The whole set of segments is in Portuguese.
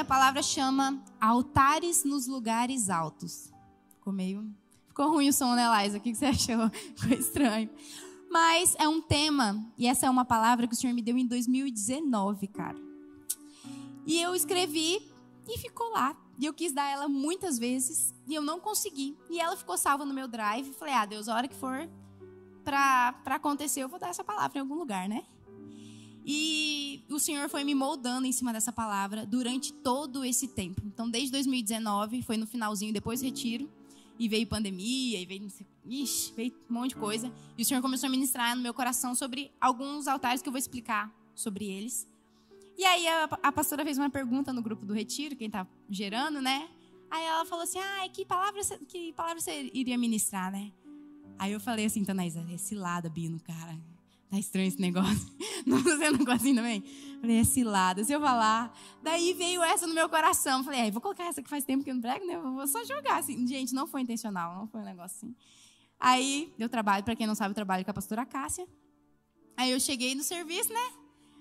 Minha palavra chama Altares nos Lugares Altos. Ficou meio. Ficou ruim o som, né, Laisa? O que você achou? Ficou estranho. Mas é um tema, e essa é uma palavra que o Senhor me deu em 2019, cara. E eu escrevi e ficou lá. E eu quis dar ela muitas vezes e eu não consegui. E ela ficou salva no meu drive. Falei, ah, Deus, a hora que for para acontecer, eu vou dar essa palavra em algum lugar, né? E o Senhor foi me moldando em cima dessa palavra durante todo esse tempo. Então, desde 2019, foi no finalzinho, depois do retiro, e veio pandemia, e veio, ixi, veio um monte de coisa. E o Senhor começou a ministrar no meu coração sobre alguns altares que eu vou explicar sobre eles. E aí a, a pastora fez uma pergunta no grupo do retiro, quem está gerando, né? Aí ela falou assim: ah, que palavra, que palavra você iria ministrar, né? Aí eu falei assim, Tanaísa, é cilada, Bino, cara. Tá estranho esse negócio. Não você não assim também? Falei, é cilada. Se eu falar. Daí veio essa no meu coração. Falei, vou colocar essa que faz tempo que eu não prego, né? vou só jogar assim. Gente, não foi intencional, não foi um negócio assim. Aí eu trabalho, para quem não sabe, eu trabalho com a pastora Cássia. Aí eu cheguei no serviço, né?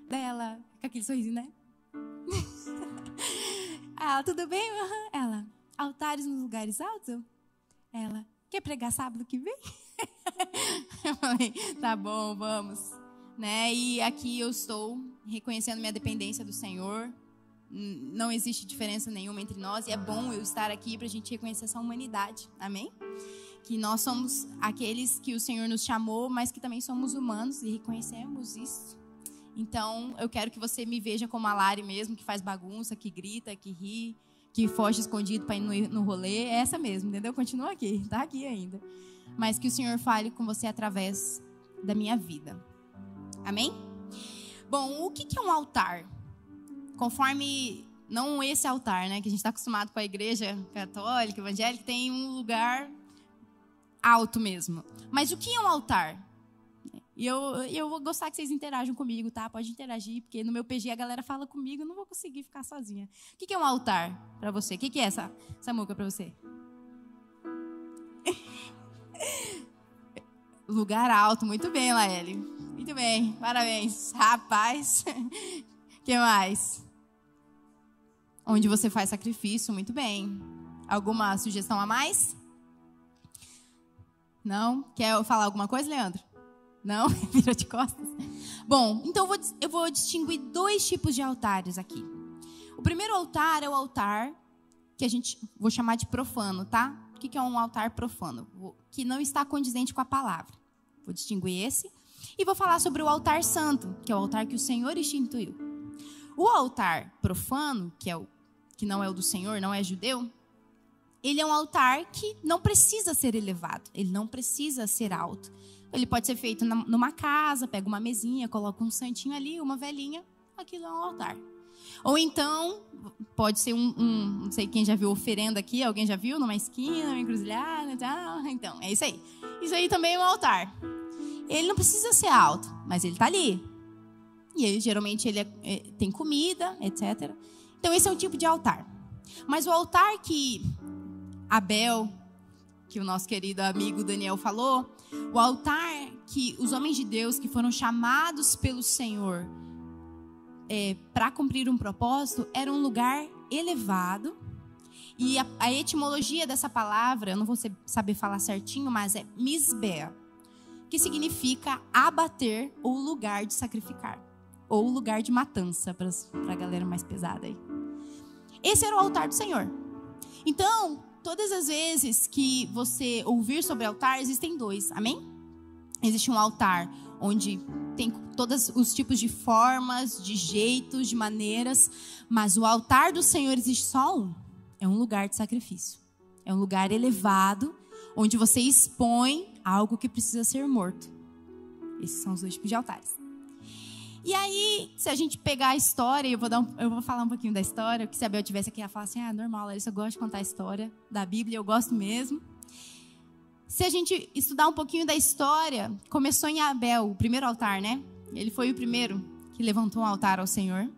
dela, com aquele sorriso, né? ela, tudo bem? Ela, altares nos lugares altos? Ela, quer pregar sábado que vem? Eu falei, tá bom, vamos. Né? E aqui eu estou reconhecendo minha dependência do Senhor. Não existe diferença nenhuma entre nós e é bom eu estar aqui para a gente reconhecer essa humanidade. Amém? Que nós somos aqueles que o Senhor nos chamou, mas que também somos humanos e reconhecemos isso. Então, eu quero que você me veja como a Lari mesmo, que faz bagunça, que grita, que ri, que foge escondido para ir no, no rolê. É essa mesmo, entendeu? Continua aqui, tá aqui ainda. Mas que o Senhor fale com você através da minha vida. Amém? Bom, o que é um altar? Conforme não esse altar, né, que a gente está acostumado com a igreja católica, evangélica, tem um lugar alto mesmo. Mas o que é um altar? E eu, eu vou gostar que vocês interajam comigo, tá? Pode interagir, porque no meu PG a galera fala comigo, eu não vou conseguir ficar sozinha. O que é um altar para você? O que é essa, essa muca para você? Lugar alto, muito bem, Laeli. Muito bem, parabéns. Rapaz, que mais? Onde você faz sacrifício, muito bem. Alguma sugestão a mais? Não? Quer falar alguma coisa, Leandro? Não? Virou de costas? Bom, então eu vou, eu vou distinguir dois tipos de altares aqui. O primeiro altar é o altar que a gente vou chamar de profano, tá? O que é um altar profano? Que não está condizente com a palavra. Vou distinguir esse. E vou falar sobre o altar santo, que é o altar que o Senhor instituiu. O altar profano, que, é o, que não é o do Senhor, não é judeu, ele é um altar que não precisa ser elevado, ele não precisa ser alto. Ele pode ser feito numa casa, pega uma mesinha, coloca um santinho ali, uma velhinha, aquilo é um altar. Ou então, pode ser um, um, não sei quem já viu oferenda aqui, alguém já viu numa esquina, numa encruzilhada, tá? então, é isso aí. Isso aí também é um altar. Ele não precisa ser alto, mas ele está ali. E ele, geralmente ele é, é, tem comida, etc. Então esse é um tipo de altar. Mas o altar que Abel, que o nosso querido amigo Daniel falou, o altar que os homens de Deus que foram chamados pelo Senhor é, para cumprir um propósito era um lugar elevado. E a, a, etimologia dessa palavra, eu não vou saber falar certinho, mas é misbea, que significa abater ou lugar de sacrificar, ou lugar de matança, para a galera mais pesada aí. Esse era o altar do Senhor. Então, todas as vezes que você ouvir sobre altar, existem dois, amém? Existe um altar onde tem todos os tipos de formas, de jeitos, de maneiras, mas o altar do Senhor existe só um. É um lugar de sacrifício. É um lugar elevado, onde você expõe algo que precisa ser morto. Esses são os dois tipos de altares. E aí, se a gente pegar a história, eu vou, dar um, eu vou falar um pouquinho da história, que se a Bel tivesse aqui, ia falar assim: ah, normal, Larissa, eu gosto de contar a história da Bíblia, eu gosto mesmo. Se a gente estudar um pouquinho da história, começou em Abel, o primeiro altar, né? Ele foi o primeiro que levantou um altar ao Senhor.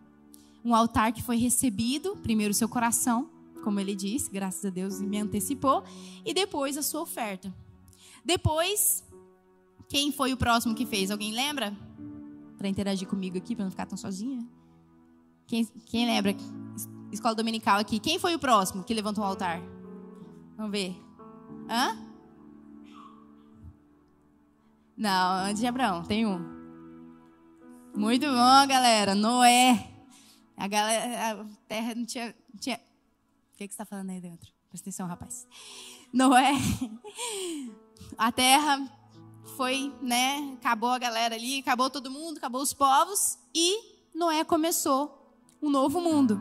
Um altar que foi recebido, primeiro o seu coração, como ele disse, graças a Deus me antecipou, e depois a sua oferta. Depois, quem foi o próximo que fez? Alguém lembra? Para interagir comigo aqui, para não ficar tão sozinha. Quem, quem lembra? Escola dominical aqui. Quem foi o próximo que levantou o altar? Vamos ver. Hã? Não, antes de Abraão, tem um. Muito bom, galera. Noé. A, galera, a terra não tinha. Não tinha... O que, que você está falando aí dentro? Presta atenção, rapaz. Noé. A terra foi, né? Acabou a galera ali, acabou todo mundo, acabou os povos. E Noé começou um novo mundo.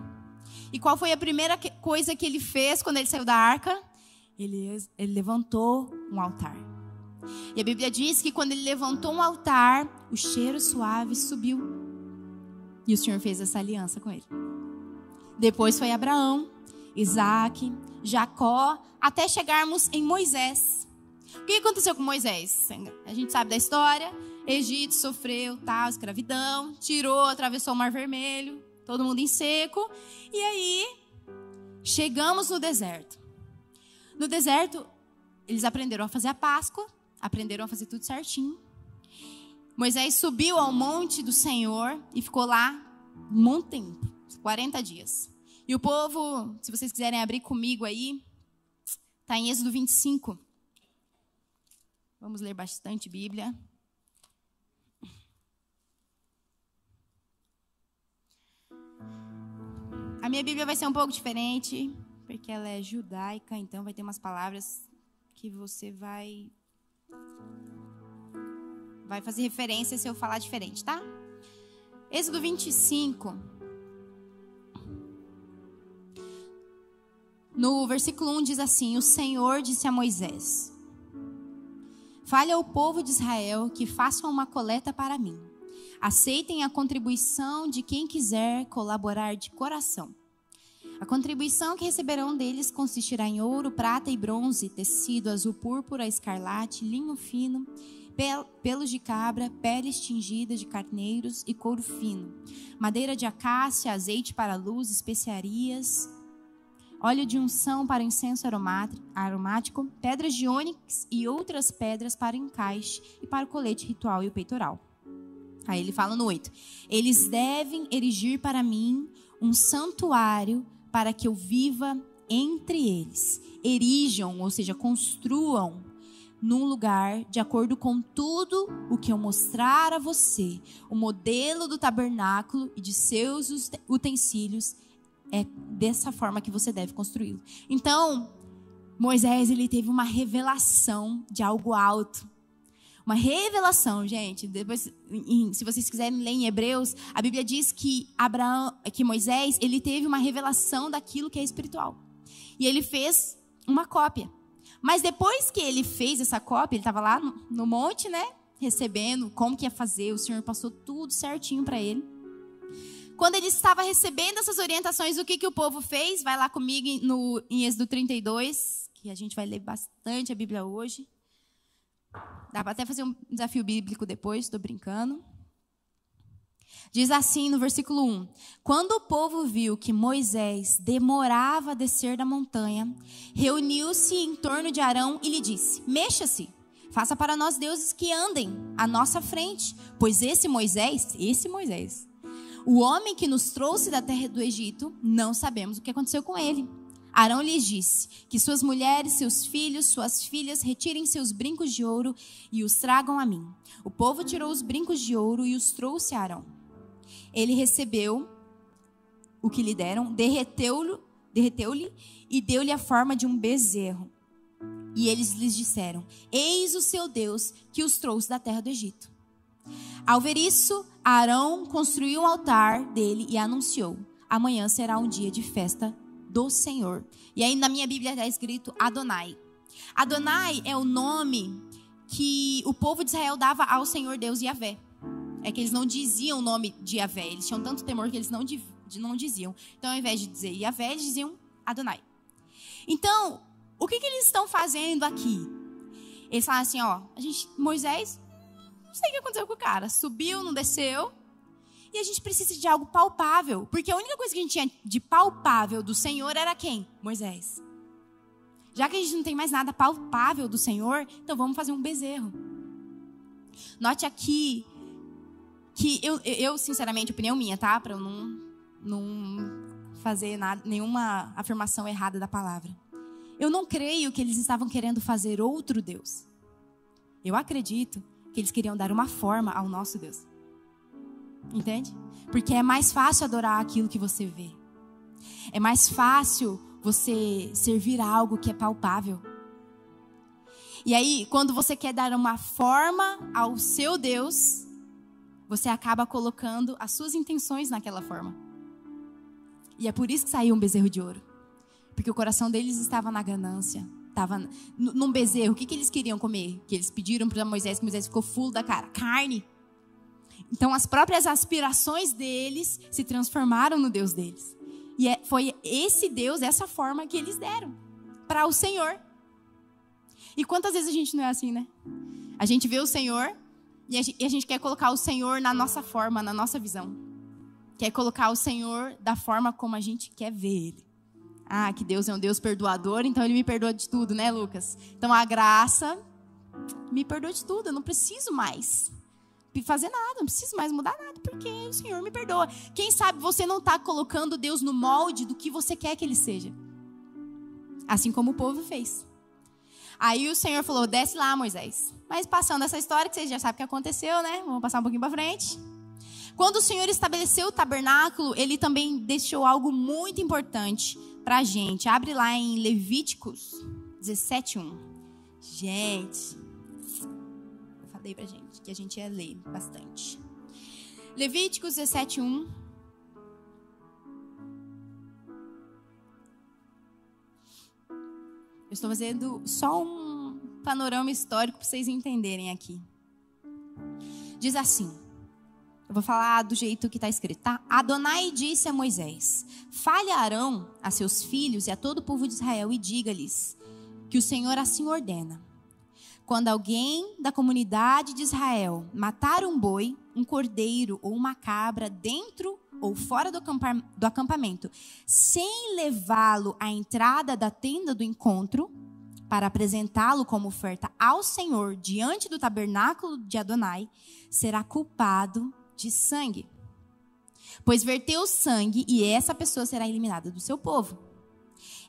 E qual foi a primeira coisa que ele fez quando ele saiu da arca? Ele, ele levantou um altar. E a Bíblia diz que quando ele levantou um altar, o cheiro suave subiu. E o Senhor fez essa aliança com ele. Depois foi Abraão, Isaac, Jacó, até chegarmos em Moisés. O que aconteceu com Moisés? A gente sabe da história. Egito sofreu tal, escravidão, tirou, atravessou o Mar Vermelho, todo mundo em seco. E aí, chegamos no deserto. No deserto, eles aprenderam a fazer a Páscoa, aprenderam a fazer tudo certinho. Moisés subiu ao monte do Senhor e ficou lá um monte tempo 40 dias. E o povo, se vocês quiserem abrir comigo aí, está em Êxodo 25. Vamos ler bastante Bíblia. A minha Bíblia vai ser um pouco diferente, porque ela é judaica, então vai ter umas palavras que você vai vai fazer referência se eu falar diferente, tá? Êxodo 25. No versículo 1 diz assim: O Senhor disse a Moisés: Fale ao povo de Israel que façam uma coleta para mim. Aceitem a contribuição de quem quiser colaborar de coração. A contribuição que receberão deles consistirá em ouro, prata e bronze, tecido azul púrpura, escarlate, linho fino, pelos de cabra, peles tingidas de carneiros e couro fino, madeira de acácia, azeite para luz, especiarias, óleo de unção para incenso aromático, pedras de ônix e outras pedras para encaixe e para o colete ritual e o peitoral. Aí ele fala no 8: Eles devem erigir para mim um santuário para que eu viva entre eles. Erijam, ou seja, construam num lugar de acordo com tudo o que eu mostrar a você, o modelo do tabernáculo e de seus utensílios é dessa forma que você deve construí-lo. Então, Moisés ele teve uma revelação de algo alto. Uma revelação, gente. Depois, se vocês quiserem ler em Hebreus, a Bíblia diz que Abraão, que Moisés, ele teve uma revelação daquilo que é espiritual. E ele fez uma cópia. Mas depois que ele fez essa cópia, ele estava lá no, no monte, né? Recebendo como que ia fazer, o Senhor passou tudo certinho para ele. Quando ele estava recebendo essas orientações, o que, que o povo fez? Vai lá comigo no, em Êxodo 32, que a gente vai ler bastante a Bíblia hoje. Dá para até fazer um desafio bíblico depois, estou brincando. Diz assim no versículo 1: Quando o povo viu que Moisés demorava a descer da montanha, reuniu-se em torno de Arão e lhe disse: Mexa-se, faça para nós deuses que andem à nossa frente, pois esse Moisés, esse Moisés, o homem que nos trouxe da terra do Egito, não sabemos o que aconteceu com ele. Arão lhes disse: Que suas mulheres, seus filhos, suas filhas retirem seus brincos de ouro e os tragam a mim. O povo tirou os brincos de ouro e os trouxe a Arão. Ele recebeu o que lhe deram, derreteu-lhe derreteu e deu-lhe a forma de um bezerro. E eles lhes disseram: Eis o seu Deus que os trouxe da terra do Egito. Ao ver isso, Arão construiu um altar dele e anunciou: Amanhã será um dia de festa do Senhor. E aí na minha Bíblia está escrito Adonai. Adonai é o nome que o povo de Israel dava ao Senhor Deus Yahvé. é que eles não diziam o nome de Yahvé. Eles tinham tanto temor que eles não, não diziam. Então, ao invés de dizer Yahvé, eles diziam Adonai. Então, o que, que eles estão fazendo aqui? Eles falam assim, ó, a gente, Moisés, não sei o que aconteceu com o cara. Subiu, não desceu. E a gente precisa de algo palpável. Porque a única coisa que a gente tinha de palpável do Senhor era quem? Moisés. Já que a gente não tem mais nada palpável do Senhor, então vamos fazer um bezerro. Note aqui que eu, eu sinceramente, opinião minha, tá? Para eu não, não fazer nada, nenhuma afirmação errada da palavra. Eu não creio que eles estavam querendo fazer outro Deus. Eu acredito que eles queriam dar uma forma ao nosso Deus. Entende? Porque é mais fácil adorar aquilo que você vê. É mais fácil você servir algo que é palpável. E aí, quando você quer dar uma forma ao seu Deus, você acaba colocando as suas intenções naquela forma. E é por isso que saiu um bezerro de ouro. Porque o coração deles estava na ganância. Estava num bezerro. O que, que eles queriam comer? Que eles pediram para Moisés, que Moisés ficou fulo da cara. Carne. Então as próprias aspirações deles se transformaram no Deus deles. E é, foi esse Deus, essa forma que eles deram para o Senhor. E quantas vezes a gente não é assim, né? A gente vê o Senhor e a, gente, e a gente quer colocar o Senhor na nossa forma, na nossa visão. Quer colocar o Senhor da forma como a gente quer ver Ele. Ah, que Deus é um Deus perdoador, então Ele me perdoa de tudo, né, Lucas? Então a graça me perdoa de tudo, eu não preciso mais fazer nada, não preciso mais mudar nada, porque o Senhor me perdoa. Quem sabe você não está colocando Deus no molde do que você quer que Ele seja. Assim como o povo fez. Aí o Senhor falou: desce lá, Moisés. Mas passando essa história, que vocês já sabem o que aconteceu, né? Vamos passar um pouquinho para frente. Quando o Senhor estabeleceu o tabernáculo, ele também deixou algo muito importante para a gente. Abre lá em Levíticos 17:1. Gente, eu falei para gente que a gente ia ler bastante. Levíticos 17:1. Eu estou fazendo só um panorama histórico para vocês entenderem aqui. Diz assim: eu vou falar do jeito que está escrito, tá? Adonai disse a Moisés: Fale a Arão, a seus filhos e a todo o povo de Israel e diga-lhes que o Senhor assim ordena. Quando alguém da comunidade de Israel matar um boi, um cordeiro ou uma cabra dentro ou fora do acampamento, sem levá-lo à entrada da tenda do encontro, para apresentá-lo como oferta ao Senhor diante do tabernáculo de Adonai, será culpado de sangue. Pois verteu sangue e essa pessoa será eliminada do seu povo.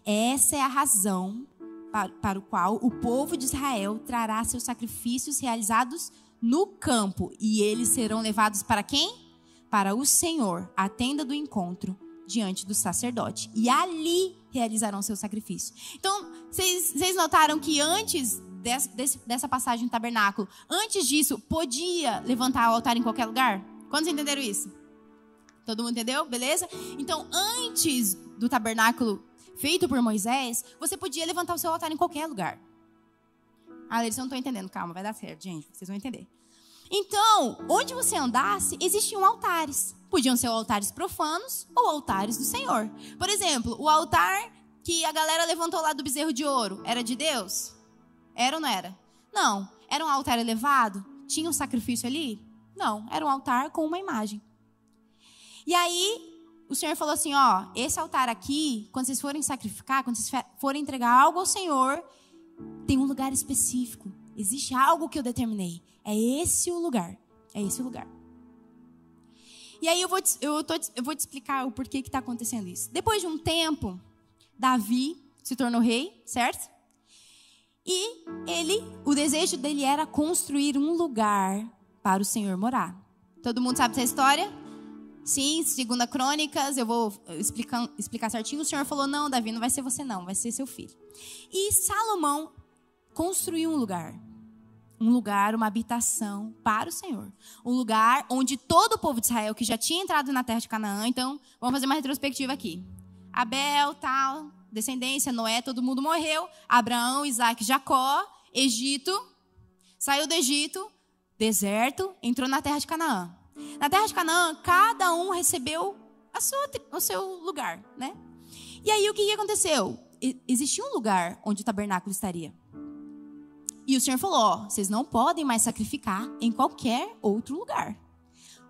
Essa é a razão para, para o qual o povo de Israel trará seus sacrifícios realizados no campo e eles serão levados para quem? Para o Senhor, a tenda do encontro, diante do sacerdote. E ali realizarão seu sacrifício. Então, vocês notaram que antes dessa passagem do tabernáculo, antes disso, podia levantar o altar em qualquer lugar? Quantos entenderam isso? Todo mundo entendeu? Beleza? Então, antes do tabernáculo feito por Moisés, você podia levantar o seu altar em qualquer lugar. Ah, eles não estão entendendo. Calma, vai dar certo, gente. Vocês vão entender. Então, onde você andasse, existiam altares. Podiam ser altares profanos ou altares do Senhor. Por exemplo, o altar que a galera levantou lá do bezerro de ouro era de Deus? Era ou não era? Não. Era um altar elevado? Tinha um sacrifício ali? Não, era um altar com uma imagem. E aí, o Senhor falou assim: ó, esse altar aqui, quando vocês forem sacrificar, quando vocês forem entregar algo ao Senhor, tem um lugar específico. Existe algo que eu determinei. É esse o lugar. É esse o lugar. E aí eu vou te, eu tô, eu vou te explicar o porquê que está acontecendo isso. Depois de um tempo, Davi se tornou rei, certo? E ele, o desejo dele era construir um lugar para o Senhor morar. Todo mundo sabe essa história? Sim, segunda Crônicas, eu vou explicar, explicar certinho. O Senhor falou: não, Davi, não vai ser você, não, vai ser seu filho. E Salomão construiu um lugar. Um lugar, uma habitação para o Senhor. Um lugar onde todo o povo de Israel, que já tinha entrado na terra de Canaã, então, vamos fazer uma retrospectiva aqui. Abel, tal, descendência, Noé, todo mundo morreu. Abraão, Isaac, Jacó, Egito. Saiu do Egito, deserto, entrou na terra de Canaã. Na terra de Canaã, cada um recebeu a sua, o seu lugar, né? E aí o que, aconteceu? existia um lugar onde o tabernáculo estaria. E o Senhor falou: ó, vocês não podem mais sacrificar em qualquer outro lugar.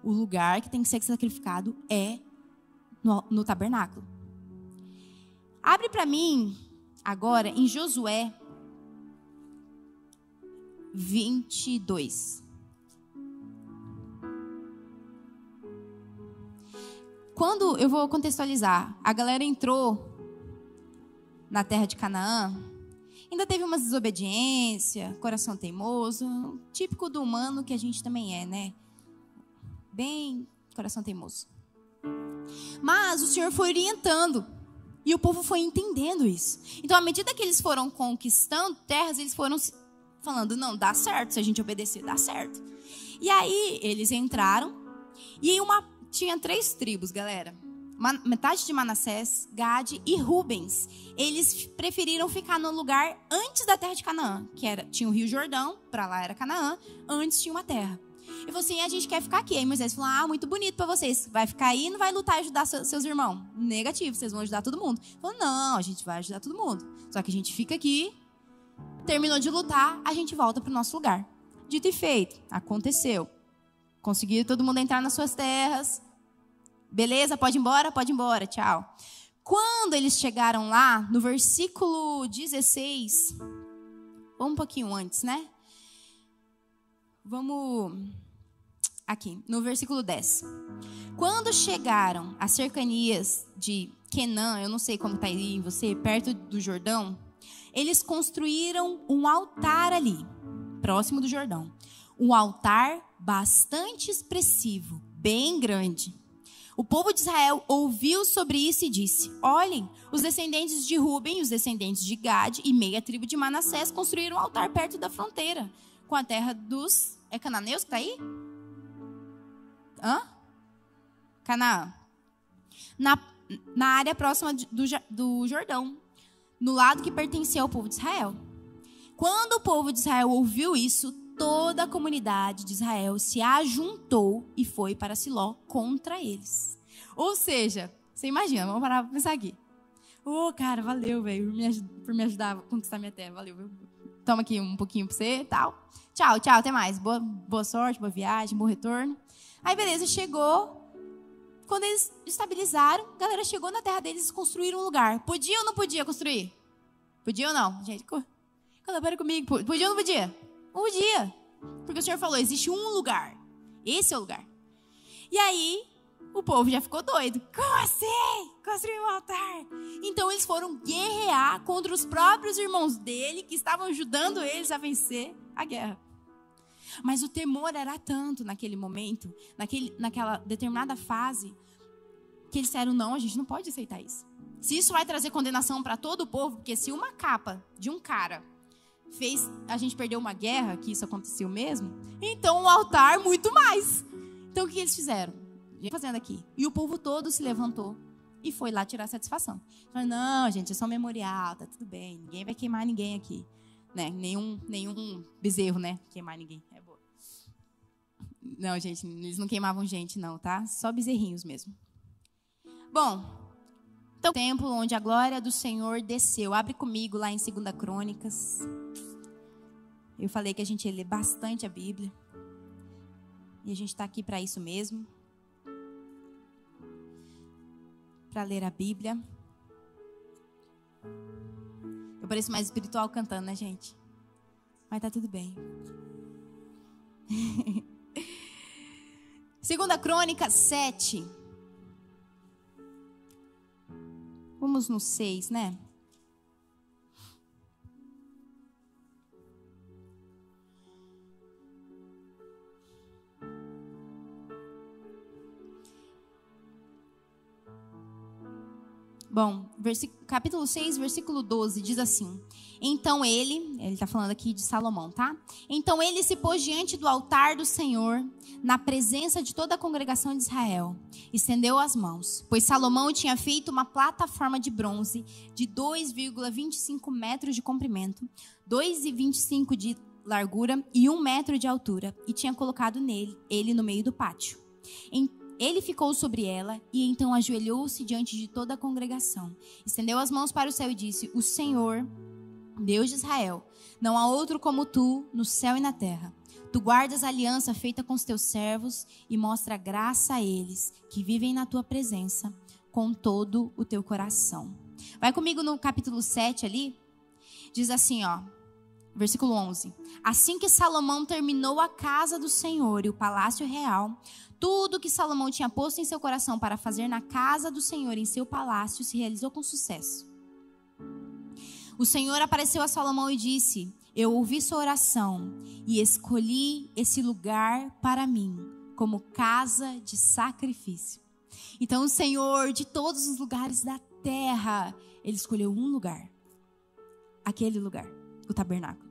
O lugar que tem que ser sacrificado é no, no tabernáculo. Abre para mim agora em Josué 22. Quando eu vou contextualizar, a galera entrou na terra de Canaã, ainda teve uma desobediência, coração teimoso, típico do humano que a gente também é, né? Bem coração teimoso. Mas o Senhor foi orientando e o povo foi entendendo isso. Então, à medida que eles foram conquistando terras, eles foram falando: não, dá certo, se a gente obedecer, dá certo. E aí eles entraram, e uma, tinha três tribos, galera. Metade de Manassés, Gade e Rubens. Eles preferiram ficar no lugar antes da terra de Canaã, que era tinha o Rio Jordão, para lá era Canaã, antes tinha uma terra. E falou assim: a gente quer ficar aqui. Aí Moisés falou: ah, muito bonito para vocês. Vai ficar aí e não vai lutar e ajudar seus irmãos. Negativo, vocês vão ajudar todo mundo. Falou: não, a gente vai ajudar todo mundo. Só que a gente fica aqui terminou de lutar, a gente volta para o nosso lugar. Dito e feito, aconteceu. Conseguiu todo mundo entrar nas suas terras. Beleza, pode ir embora? Pode ir embora, tchau. Quando eles chegaram lá, no versículo 16, vamos um pouquinho antes, né? Vamos aqui, no versículo 10. Quando chegaram às cercanias de Kenã, eu não sei como está aí em você, perto do Jordão, eles construíram um altar ali, próximo do Jordão. Um altar bastante expressivo, bem grande. O povo de Israel ouviu sobre isso e disse: Olhem, os descendentes de Ruben, os descendentes de Gad e meia tribo de Manassés construíram um altar perto da fronteira com a terra dos. É cananeus que está aí? Hã? Canaã. Na, na área próxima do, do Jordão no lado que pertencia ao povo de Israel. Quando o povo de Israel ouviu isso, toda a comunidade de Israel se ajuntou e foi para Siló contra eles. Ou seja, você imagina, vamos parar para pensar aqui. Ô, oh, cara, valeu, velho, por, me ajudar a conquistar minha terra. Valeu, viu? Toma aqui um pouquinho para você tal. Tchau, tchau, até mais. Boa, boa sorte, boa viagem, bom retorno. Aí, beleza, chegou quando eles estabilizaram, a galera chegou na terra deles e construíram um lugar. Podia ou não podia construir? Podia ou não? Gente, colabora comigo. Podia ou não podia? Não podia. Porque o Senhor falou: existe um lugar. Esse é o lugar. E aí, o povo já ficou doido. Como assim? Construir um altar. Então eles foram guerrear contra os próprios irmãos dele, que estavam ajudando eles a vencer a guerra. Mas o temor era tanto naquele momento, naquele, naquela determinada fase, que eles disseram: não, a gente não pode aceitar isso. Se isso vai trazer condenação para todo o povo, porque se uma capa de um cara fez a gente perder uma guerra, que isso aconteceu mesmo, então o altar muito mais. Então o que eles fizeram? Fazendo aqui. E o povo todo se levantou e foi lá tirar satisfação. Falaram, não, gente, é só um memorial, tá tudo bem, ninguém vai queimar ninguém aqui. Né? Nenhum, nenhum bezerro, né? Queimar ninguém. É boa. Não, gente, eles não queimavam gente, não, tá? Só bezerrinhos mesmo. Bom, então, templo onde a glória do Senhor desceu. Abre comigo lá em 2 Crônicas. Eu falei que a gente lê bastante a Bíblia. E a gente está aqui para isso mesmo. Para ler a Bíblia. Eu pareço mais espiritual cantando, né, gente? Mas tá tudo bem. Segunda Crônica 7. Vamos no 6, né? Bom, capítulo 6, versículo 12, diz assim: Então ele, ele está falando aqui de Salomão, tá? Então ele se pôs diante do altar do Senhor, na presença de toda a congregação de Israel, estendeu as mãos, pois Salomão tinha feito uma plataforma de bronze de 2,25 metros de comprimento, 2,25 de largura e um metro de altura, e tinha colocado nele, ele no meio do pátio. Ele ficou sobre ela e então ajoelhou-se diante de toda a congregação. Estendeu as mãos para o céu e disse: O Senhor, Deus de Israel, não há outro como tu no céu e na terra. Tu guardas a aliança feita com os teus servos e mostra graça a eles que vivem na tua presença com todo o teu coração. Vai comigo no capítulo 7 ali. Diz assim, ó. Versículo 11. Assim que Salomão terminou a casa do Senhor e o palácio real, tudo que Salomão tinha posto em seu coração para fazer na casa do Senhor, em seu palácio, se realizou com sucesso. O Senhor apareceu a Salomão e disse: Eu ouvi sua oração e escolhi esse lugar para mim como casa de sacrifício. Então, o Senhor, de todos os lugares da terra, ele escolheu um lugar. Aquele lugar, o tabernáculo.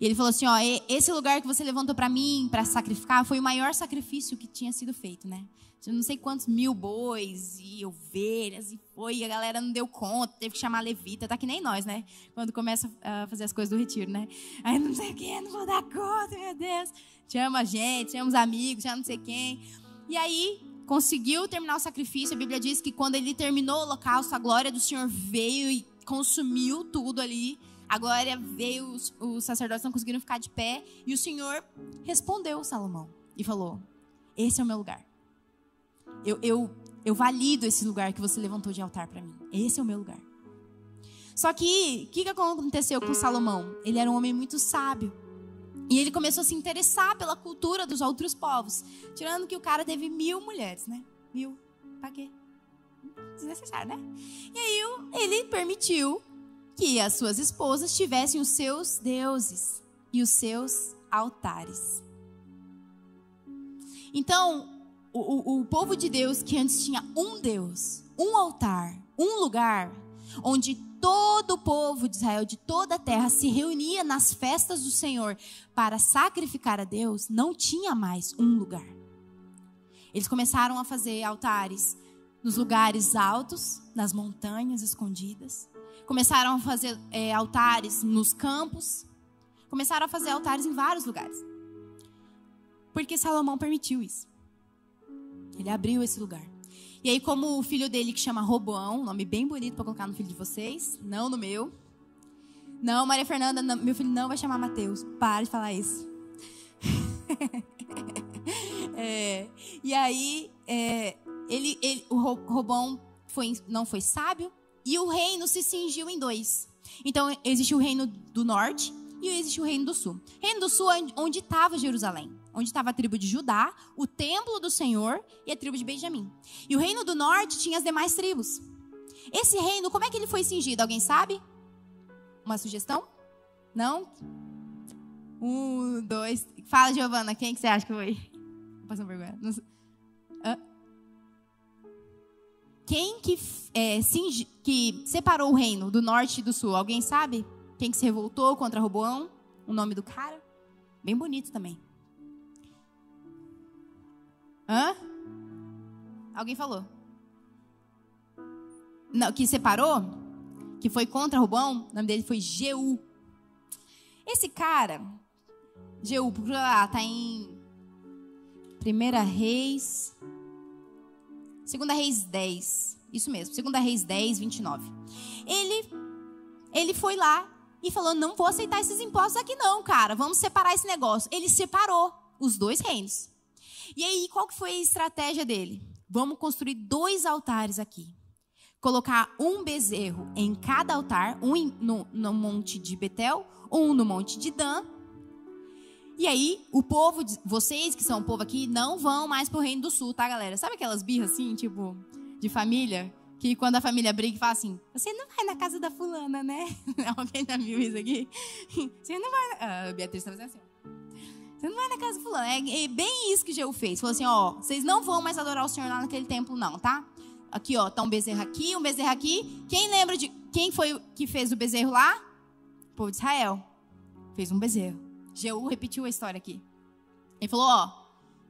E ele falou assim: ó, esse lugar que você levantou para mim, para sacrificar, foi o maior sacrifício que tinha sido feito, né? Não sei quantos mil bois e ovelhas, e foi, e a galera não deu conta, teve que chamar levita, tá que nem nós, né? Quando começa a fazer as coisas do retiro, né? Aí não sei quem, não vou dar conta, meu Deus. Chama a gente, chama os amigos, chama não sei quem. E aí, conseguiu terminar o sacrifício. A Bíblia diz que quando ele terminou o holocausto, a glória do Senhor veio e consumiu tudo ali. A glória veio, os, os sacerdotes não conseguiram ficar de pé. E o Senhor respondeu Salomão e falou: Esse é o meu lugar. Eu, eu, eu valido esse lugar que você levantou de altar para mim. Esse é o meu lugar. Só que, o que, que aconteceu com Salomão? Ele era um homem muito sábio. E ele começou a se interessar pela cultura dos outros povos. Tirando que o cara teve mil mulheres, né? Mil. Pra quê? Desnecessário, né? E aí ele permitiu que as suas esposas tivessem os seus deuses e os seus altares. Então, o, o, o povo de Deus que antes tinha um Deus, um altar, um lugar onde todo o povo de Israel, de toda a terra, se reunia nas festas do Senhor para sacrificar a Deus, não tinha mais um lugar. Eles começaram a fazer altares nos lugares altos, nas montanhas escondidas começaram a fazer é, altares nos campos, começaram a fazer altares em vários lugares. Porque Salomão permitiu isso. Ele abriu esse lugar. E aí, como o filho dele, que chama Roboão, nome bem bonito para colocar no filho de vocês, não no meu. Não, Maria Fernanda, não, meu filho não vai chamar Mateus. Para de falar isso. é, e aí, é, ele, ele, o Robão foi, não foi sábio, e o reino se cingiu em dois. Então, existe o reino do norte e existe o reino do sul. Reino do sul é onde estava Jerusalém, onde estava a tribo de Judá, o templo do Senhor e a tribo de Benjamim. E o reino do norte tinha as demais tribos. Esse reino, como é que ele foi cingido? Alguém sabe? Uma sugestão? Não? Um, dois. Fala, Giovana, quem que você acha que foi? Passando vergonha. Não... Hã? Quem que, é, que separou o reino do norte e do sul? Alguém sabe? Quem que se revoltou contra Roboão? O nome do cara? Bem bonito também. Hã? Alguém falou? Não, que separou? Que foi contra Roboão? O nome dele foi Jeú. Esse cara, Jeú, lá, tá em Primeira Reis Segunda Reis 10. Isso mesmo, Segunda Reis 10, 29. Ele, ele foi lá e falou: Não vou aceitar esses impostos aqui, não, cara. Vamos separar esse negócio. Ele separou os dois reinos. E aí, qual que foi a estratégia dele? Vamos construir dois altares aqui. Colocar um bezerro em cada altar, um no, no monte de Betel, um no monte de Dan e aí, o povo, vocês que são o povo aqui, não vão mais pro Reino do Sul, tá, galera? Sabe aquelas birras assim, tipo, de família? Que quando a família briga e fala assim, você não vai na casa da fulana, né? Alguém já viu isso aqui? Você não vai. Ah, a Beatriz tá fazendo assim. Você não vai na casa da fulana. É, é bem isso que Jeú fez. Falou assim: ó, vocês não vão mais adorar o Senhor lá naquele templo, não, tá? Aqui, ó, tá um bezerro aqui, um bezerro aqui. Quem lembra de quem foi que fez o bezerro lá? O povo de Israel. Fez um bezerro. Jeú repetiu a história aqui. Ele falou: Ó,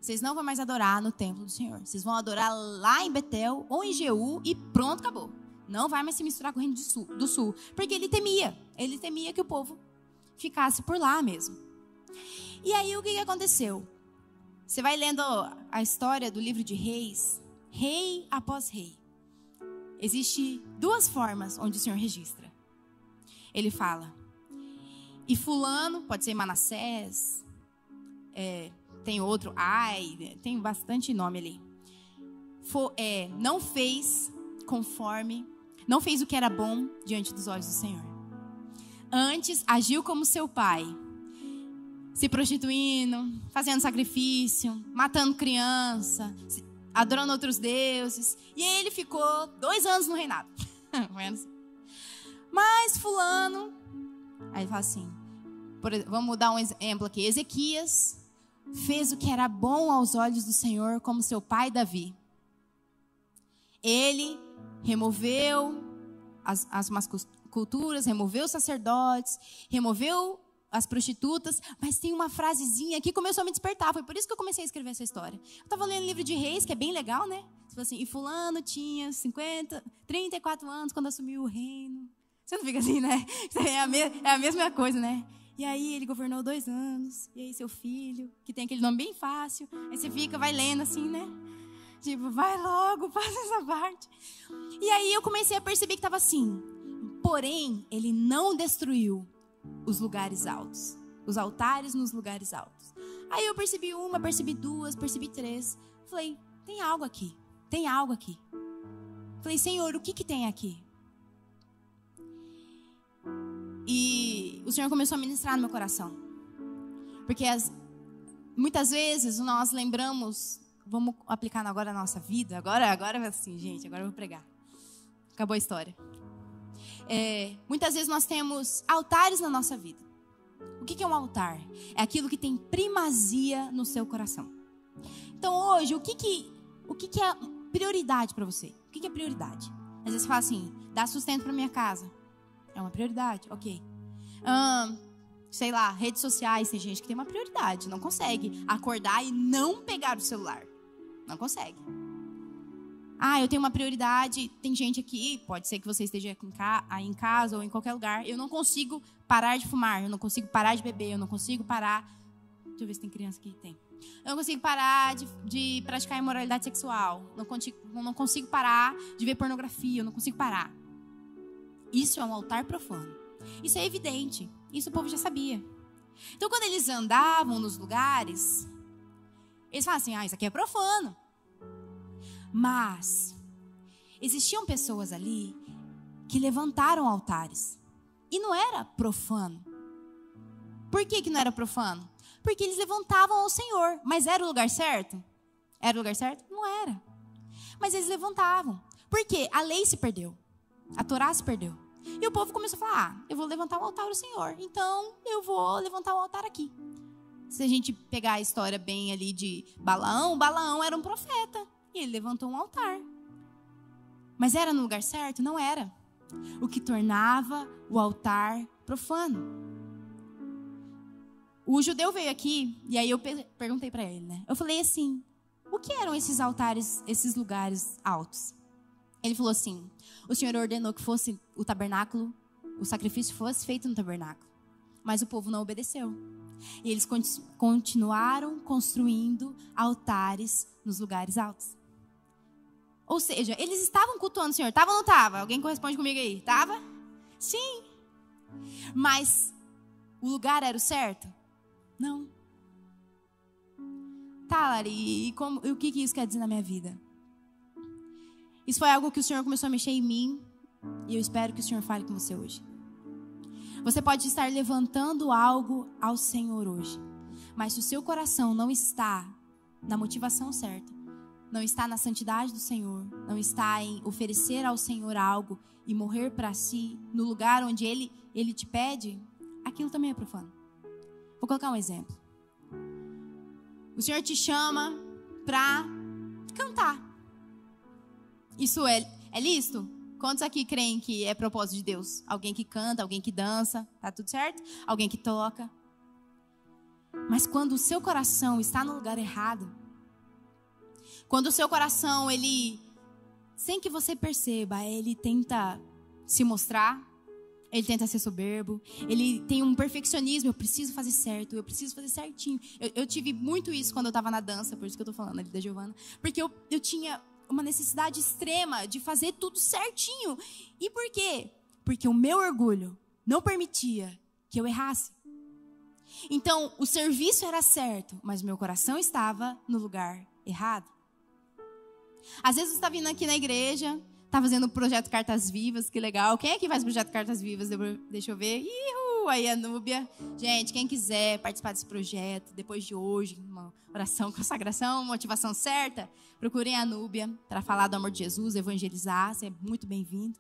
vocês não vão mais adorar no templo do Senhor. Vocês vão adorar lá em Betel ou em Jeú e pronto, acabou. Não vai mais se misturar com o reino do sul, do sul. Porque ele temia. Ele temia que o povo ficasse por lá mesmo. E aí o que aconteceu? você vai lendo a história do livro de Reis, rei após rei. Existe duas formas onde o Senhor registra. Ele fala, e fulano, pode ser Manassés, é, tem outro, ai, tem bastante nome ali. For, é, não fez conforme, não fez o que era bom diante dos olhos do Senhor. Antes agiu como seu pai, se prostituindo, fazendo sacrifício, matando criança, adorando outros deuses. E ele ficou dois anos no reinado. Mas fulano, aí ele fala assim, por, vamos dar um exemplo aqui. Ezequias fez o que era bom aos olhos do Senhor, como seu pai Davi. Ele removeu as, as culturas, removeu os sacerdotes, removeu as prostitutas, mas tem uma frasezinha que começou a me despertar. Foi por isso que eu comecei a escrever essa história. Eu estava lendo o livro de Reis, que é bem legal, né? Tipo assim, e fulano tinha 50, 34 anos quando assumiu o reino. Você não fica assim, né? É a, me, é a mesma coisa, né? E aí ele governou dois anos. E aí seu filho, que tem aquele nome bem fácil. Aí você fica, vai lendo assim, né? Tipo, vai logo, passa essa parte. E aí eu comecei a perceber que estava assim. Porém, ele não destruiu os lugares altos, os altares nos lugares altos. Aí eu percebi uma, percebi duas, percebi três. Falei, tem algo aqui, tem algo aqui. Falei, Senhor, o que que tem aqui? E o Senhor começou a ministrar no meu coração. Porque as, muitas vezes nós lembramos, vamos aplicar agora na nossa vida, agora, agora assim, gente, agora eu vou pregar. Acabou a história é, muitas vezes nós temos altares na nossa vida. O que é um altar? É aquilo que tem primazia no seu coração. Então hoje, o que, que, o que, que é prioridade para você? O que, que é prioridade? Às vezes você fala assim, dá sustento para minha casa. É uma prioridade, ok. Sei lá, redes sociais, tem gente que tem uma prioridade, não consegue acordar e não pegar o celular. Não consegue. Ah, eu tenho uma prioridade. Tem gente aqui, pode ser que você esteja aí em casa ou em qualquer lugar. Eu não consigo parar de fumar, eu não consigo parar de beber, eu não consigo parar. Deixa eu ver se tem criança aqui. Tem. Eu não consigo parar de, de praticar imoralidade sexual. Não consigo, não consigo parar de ver pornografia. Eu não consigo parar. Isso é um altar profano. Isso é evidente. Isso o povo já sabia. Então, quando eles andavam nos lugares, eles falavam assim: ah, isso aqui é profano. Mas existiam pessoas ali que levantaram altares. E não era profano. Por que, que não era profano? Porque eles levantavam ao Senhor. Mas era o lugar certo? Era o lugar certo? Não era. Mas eles levantavam. Por quê? A lei se perdeu. A Torá se perdeu. E o povo começou a falar: ah, eu vou levantar o altar ao Senhor. Então eu vou levantar o altar aqui. Se a gente pegar a história bem ali de Balaão, Balaão era um profeta. E ele levantou um altar. Mas era no lugar certo? Não era. O que tornava o altar profano. O judeu veio aqui e aí eu perguntei para ele, né? Eu falei assim: o que eram esses altares, esses lugares altos? Ele falou assim: o Senhor ordenou que fosse o tabernáculo, o sacrifício fosse feito no tabernáculo. Mas o povo não obedeceu. E eles continuaram construindo altares nos lugares altos. Ou seja, eles estavam cultuando o Senhor. Tava ou não tava? Alguém corresponde comigo aí? Tava? Sim. Mas o lugar era o certo? Não. Tá, Lari, e, como, e o que, que isso quer dizer na minha vida? Isso foi algo que o Senhor começou a mexer em mim e eu espero que o Senhor fale com você hoje. Você pode estar levantando algo ao Senhor hoje, mas se o seu coração não está na motivação certa, não está na santidade do Senhor, não está em oferecer ao Senhor algo e morrer para si no lugar onde ele ele te pede, aquilo também é profano. Vou colocar um exemplo. O Senhor te chama para cantar. Isso é, é lícito? Quantos aqui creem que é propósito de Deus? Alguém que canta, alguém que dança, tá tudo certo? Alguém que toca. Mas quando o seu coração está no lugar errado, quando o seu coração, ele, sem que você perceba, ele tenta se mostrar, Ele tenta ser soberbo. Ele tem um perfeccionismo. Eu preciso fazer certo. Eu preciso fazer certinho. Eu, eu tive muito isso quando eu estava na dança. Por isso que eu estou falando ali da Giovana. Porque eu, eu tinha uma necessidade extrema de fazer tudo certinho. E por quê? Porque o meu orgulho não permitia que eu errasse. Então, o serviço era certo, mas meu coração estava no lugar errado. Às vezes você está vindo aqui na igreja, está fazendo o projeto Cartas Vivas, que legal. Quem é que faz o projeto Cartas Vivas? Deixa eu ver. Ihu, aí a Núbia. Gente, quem quiser participar desse projeto, depois de hoje, uma oração, consagração, motivação certa, procurem a Núbia para falar do amor de Jesus, evangelizar. Você é muito bem-vindo.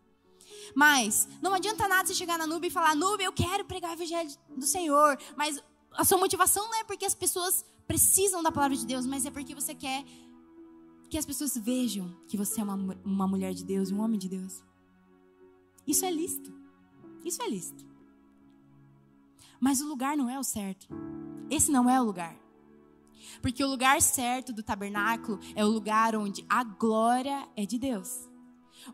Mas não adianta nada você chegar na Núbia e falar: Núbia, eu quero pregar o evangelho do Senhor. Mas a sua motivação não é porque as pessoas precisam da palavra de Deus, mas é porque você quer que as pessoas vejam que você é uma, uma mulher de Deus, um homem de Deus. Isso é lícito. Isso é lícito. Mas o lugar não é o certo. Esse não é o lugar. Porque o lugar certo do tabernáculo é o lugar onde a glória é de Deus.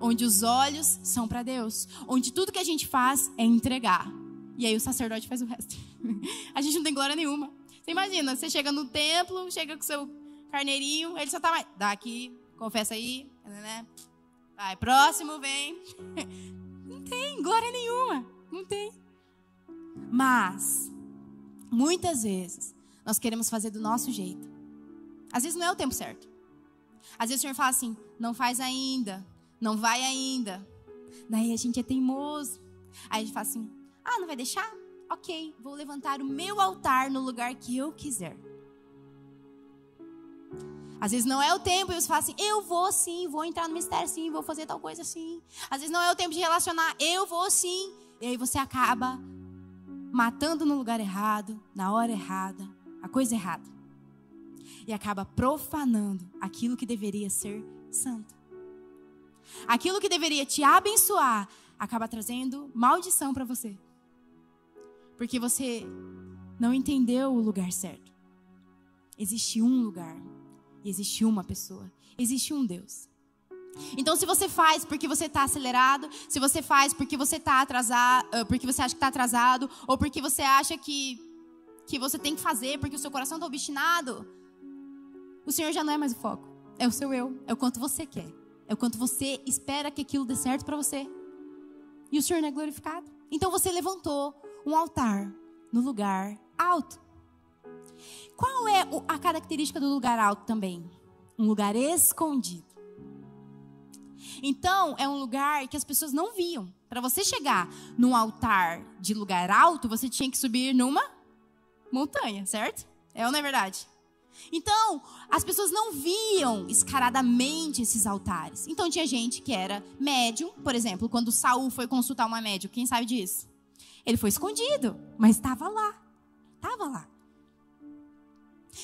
Onde os olhos são para Deus. Onde tudo que a gente faz é entregar. E aí o sacerdote faz o resto. a gente não tem glória nenhuma. Você imagina, você chega no templo, chega com seu carneirinho, ele só tá mais. Dá aqui, confessa aí, né? Vai, próximo, vem. Não tem glória nenhuma. Não tem. Mas, muitas vezes, nós queremos fazer do nosso jeito. Às vezes não é o tempo certo. Às vezes o Senhor fala assim: não faz ainda, não vai ainda. Daí a gente é teimoso. Aí a gente fala assim: ah, não vai deixar? Ok, vou levantar o meu altar no lugar que eu quiser. Às vezes não é o tempo e você fala assim, eu vou sim, vou entrar no mistério sim, vou fazer tal coisa sim. Às vezes não é o tempo de relacionar, eu vou sim. E aí você acaba matando no lugar errado, na hora errada, a coisa errada. E acaba profanando aquilo que deveria ser santo. Aquilo que deveria te abençoar acaba trazendo maldição para você. Porque você não entendeu o lugar certo. Existe um lugar existe uma pessoa, existe um Deus. Então, se você faz porque você está acelerado, se você faz porque você está atrasado, porque você acha que está atrasado, ou porque você acha que, que você tem que fazer porque o seu coração está obstinado, o Senhor já não é mais o foco. É o seu eu, é o quanto você quer, é o quanto você espera que aquilo dê certo para você. E o Senhor não é glorificado. Então você levantou um altar no lugar alto. Qual é a característica do lugar alto também? Um lugar escondido. Então, é um lugar que as pessoas não viam. Para você chegar num altar de lugar alto, você tinha que subir numa montanha, certo? É ou não é verdade? Então, as pessoas não viam escaradamente esses altares. Então, tinha gente que era médium, por exemplo, quando Saul foi consultar uma médium, quem sabe disso? Ele foi escondido, mas estava lá. Estava lá.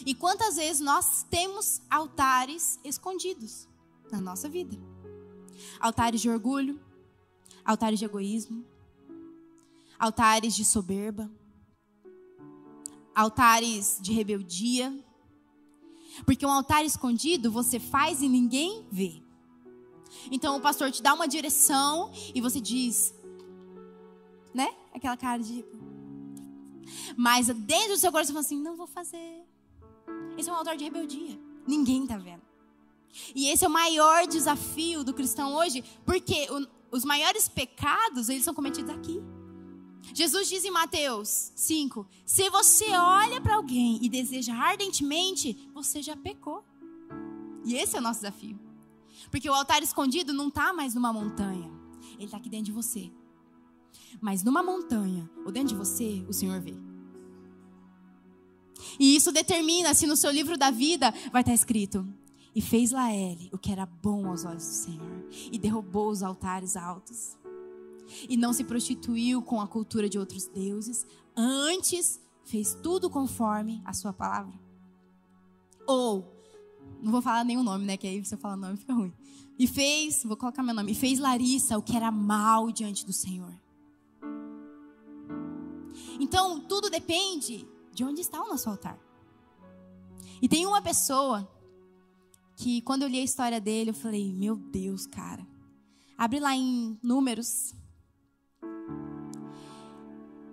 E quantas vezes nós temos altares escondidos na nossa vida? Altares de orgulho, altares de egoísmo, altares de soberba, altares de rebeldia. Porque um altar escondido você faz e ninguém vê. Então o pastor te dá uma direção e você diz, né? Aquela cara de. Mas dentro do seu coração você fala assim: não vou fazer. Esse é um altar de rebeldia. Ninguém está vendo. E esse é o maior desafio do cristão hoje, porque os maiores pecados, eles são cometidos aqui. Jesus diz em Mateus 5: Se você olha para alguém e deseja ardentemente, você já pecou. E esse é o nosso desafio. Porque o altar escondido não está mais numa montanha, ele está aqui dentro de você. Mas numa montanha, ou dentro de você, o Senhor vê. E isso determina se no seu livro da vida vai estar escrito: E fez Laele o que era bom aos olhos do Senhor, e derrubou os altares altos. E não se prostituiu com a cultura de outros deuses, antes fez tudo conforme a sua palavra. Ou, não vou falar nenhum nome, né? Que aí você fala nome fica ruim. E fez, vou colocar meu nome, e fez Larissa o que era mal diante do Senhor. Então, tudo depende de onde está o nosso altar. E tem uma pessoa que, quando eu li a história dele, eu falei: Meu Deus, cara. Abre lá em Números.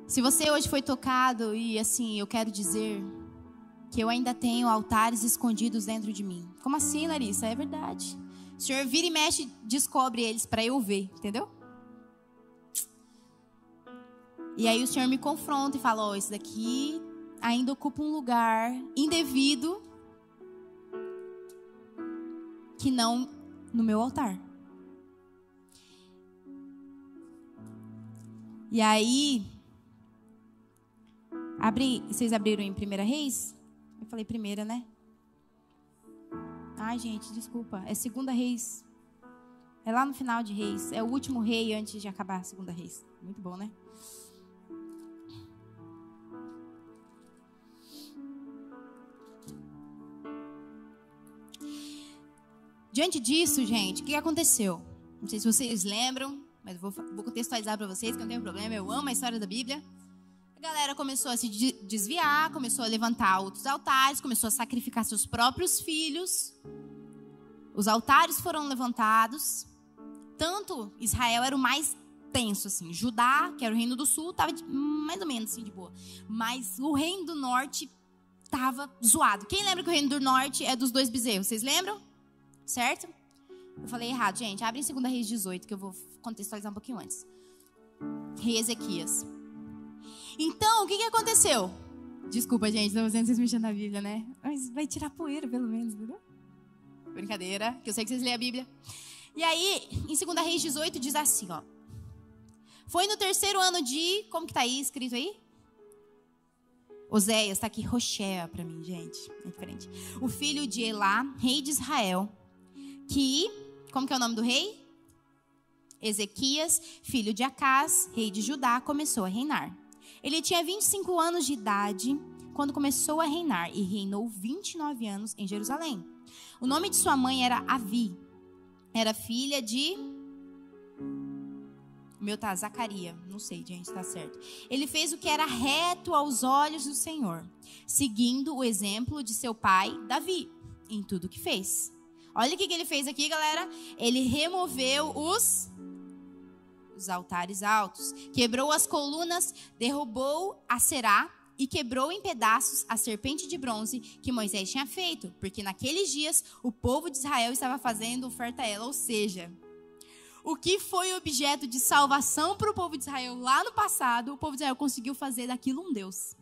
Se você hoje foi tocado e assim, eu quero dizer que eu ainda tenho altares escondidos dentro de mim. Como assim, Larissa? É verdade. O Senhor vira e mexe, descobre eles para eu ver, entendeu? E aí o Senhor me confronta e fala: Ó, oh, esse daqui ainda ocupa um lugar indevido que não no meu altar. E aí, abri, vocês abriram em Primeira Reis? Eu falei primeira, né? Ai, gente, desculpa. É Segunda Reis. É lá no final de Reis. É o último rei antes de acabar a Segunda Reis. Muito bom, né? Diante disso, gente, o que aconteceu? Não sei se vocês lembram, mas vou, vou contextualizar para vocês que não tem problema. Eu amo a história da Bíblia. A galera começou a se desviar, começou a levantar outros altares, começou a sacrificar seus próprios filhos. Os altares foram levantados. Tanto Israel era o mais tenso, assim. Judá, que era o reino do sul, estava mais ou menos assim de boa. Mas o reino do norte estava zoado. Quem lembra que o reino do norte é dos dois bezerros? Vocês lembram? Certo? Eu falei errado, gente. Abre em 2 Reis 18, que eu vou contextualizar um pouquinho antes. Rei Ezequias. Então, o que, que aconteceu? Desculpa, gente, estou fazendo vocês mexendo na Bíblia, né? Mas vai tirar poeira, pelo menos, entendeu? Brincadeira, que eu sei que vocês lêem a Bíblia. E aí, em 2 Reis 18, diz assim, ó. Foi no terceiro ano de. Como que tá aí escrito aí? Oséias, está aqui Rochea para mim, gente. É diferente. O filho de Elá, rei de Israel, que. Como que é o nome do rei? Ezequias, filho de Acás, rei de Judá, começou a reinar. Ele tinha 25 anos de idade quando começou a reinar e reinou 29 anos em Jerusalém. O nome de sua mãe era Avi. Era filha de o meu tá Zacaria, não sei, gente, tá certo. Ele fez o que era reto aos olhos do Senhor, seguindo o exemplo de seu pai Davi em tudo que fez. Olha o que ele fez aqui, galera. Ele removeu os os altares altos, quebrou as colunas, derrubou a será e quebrou em pedaços a serpente de bronze que Moisés tinha feito, porque naqueles dias o povo de Israel estava fazendo oferta a ela, ou seja, o que foi objeto de salvação para o povo de Israel lá no passado, o povo de Israel conseguiu fazer daquilo um Deus.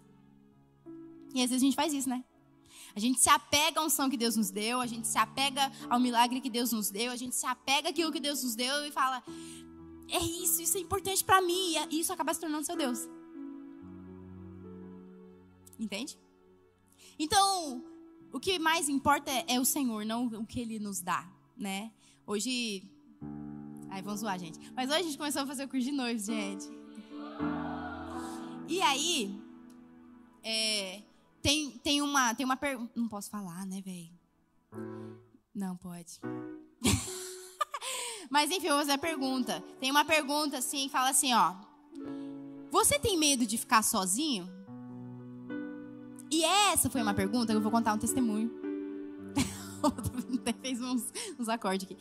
E às vezes a gente faz isso, né? A gente se apega à unção que Deus nos deu, a gente se apega ao milagre que Deus nos deu, a gente se apega àquilo que Deus nos deu e fala: é isso, isso é importante para mim. E isso acaba se tornando seu Deus. Entende? Então, o que mais importa é, é o Senhor, não o que Ele nos dá, né? Hoje. Ai, vamos zoar, gente. Mas hoje a gente começou a fazer o curso de noivos, gente. E aí. É, tem, tem uma, tem uma pergunta. Não posso falar, né, velho? Não pode. Mas enfim, eu vou fazer a pergunta. Tem uma pergunta assim, fala assim, ó. Você tem medo de ficar sozinho? E essa foi uma pergunta eu vou contar um testemunho. fez uns, uns acordes aqui.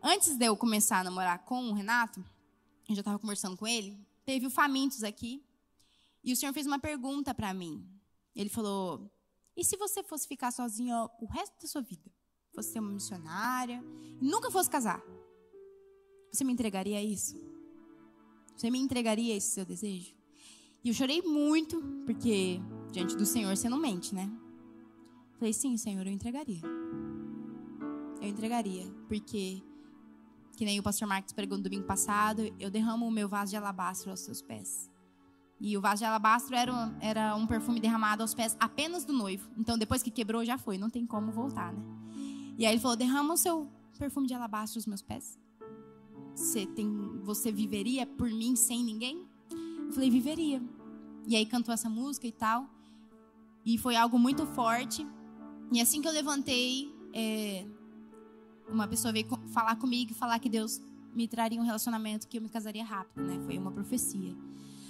Antes de eu começar a namorar com o Renato, eu já estava conversando com ele, teve o Famintos aqui. E o senhor fez uma pergunta para mim. Ele falou: E se você fosse ficar sozinho o resto da sua vida? Fosse ser uma missionária e nunca fosse casar? Você me entregaria isso? Você me entregaria esse seu desejo? E eu chorei muito, porque diante do Senhor você não mente, né? Falei, sim, Senhor, eu entregaria. Eu entregaria, porque, que nem o pastor Marcos pregou no domingo passado, eu derramo o meu vaso de alabastro aos seus pés. E o vaso de alabastro era era um perfume derramado aos pés apenas do noivo. Então, depois que quebrou, já foi, não tem como voltar, né? E aí ele falou: derrama o seu perfume de alabastro aos meus pés. Você, tem, você viveria por mim sem ninguém? Eu falei, viveria. E aí cantou essa música e tal. E foi algo muito forte. E assim que eu levantei, é, uma pessoa veio falar comigo e falar que Deus me traria um relacionamento que eu me casaria rápido, né? Foi uma profecia.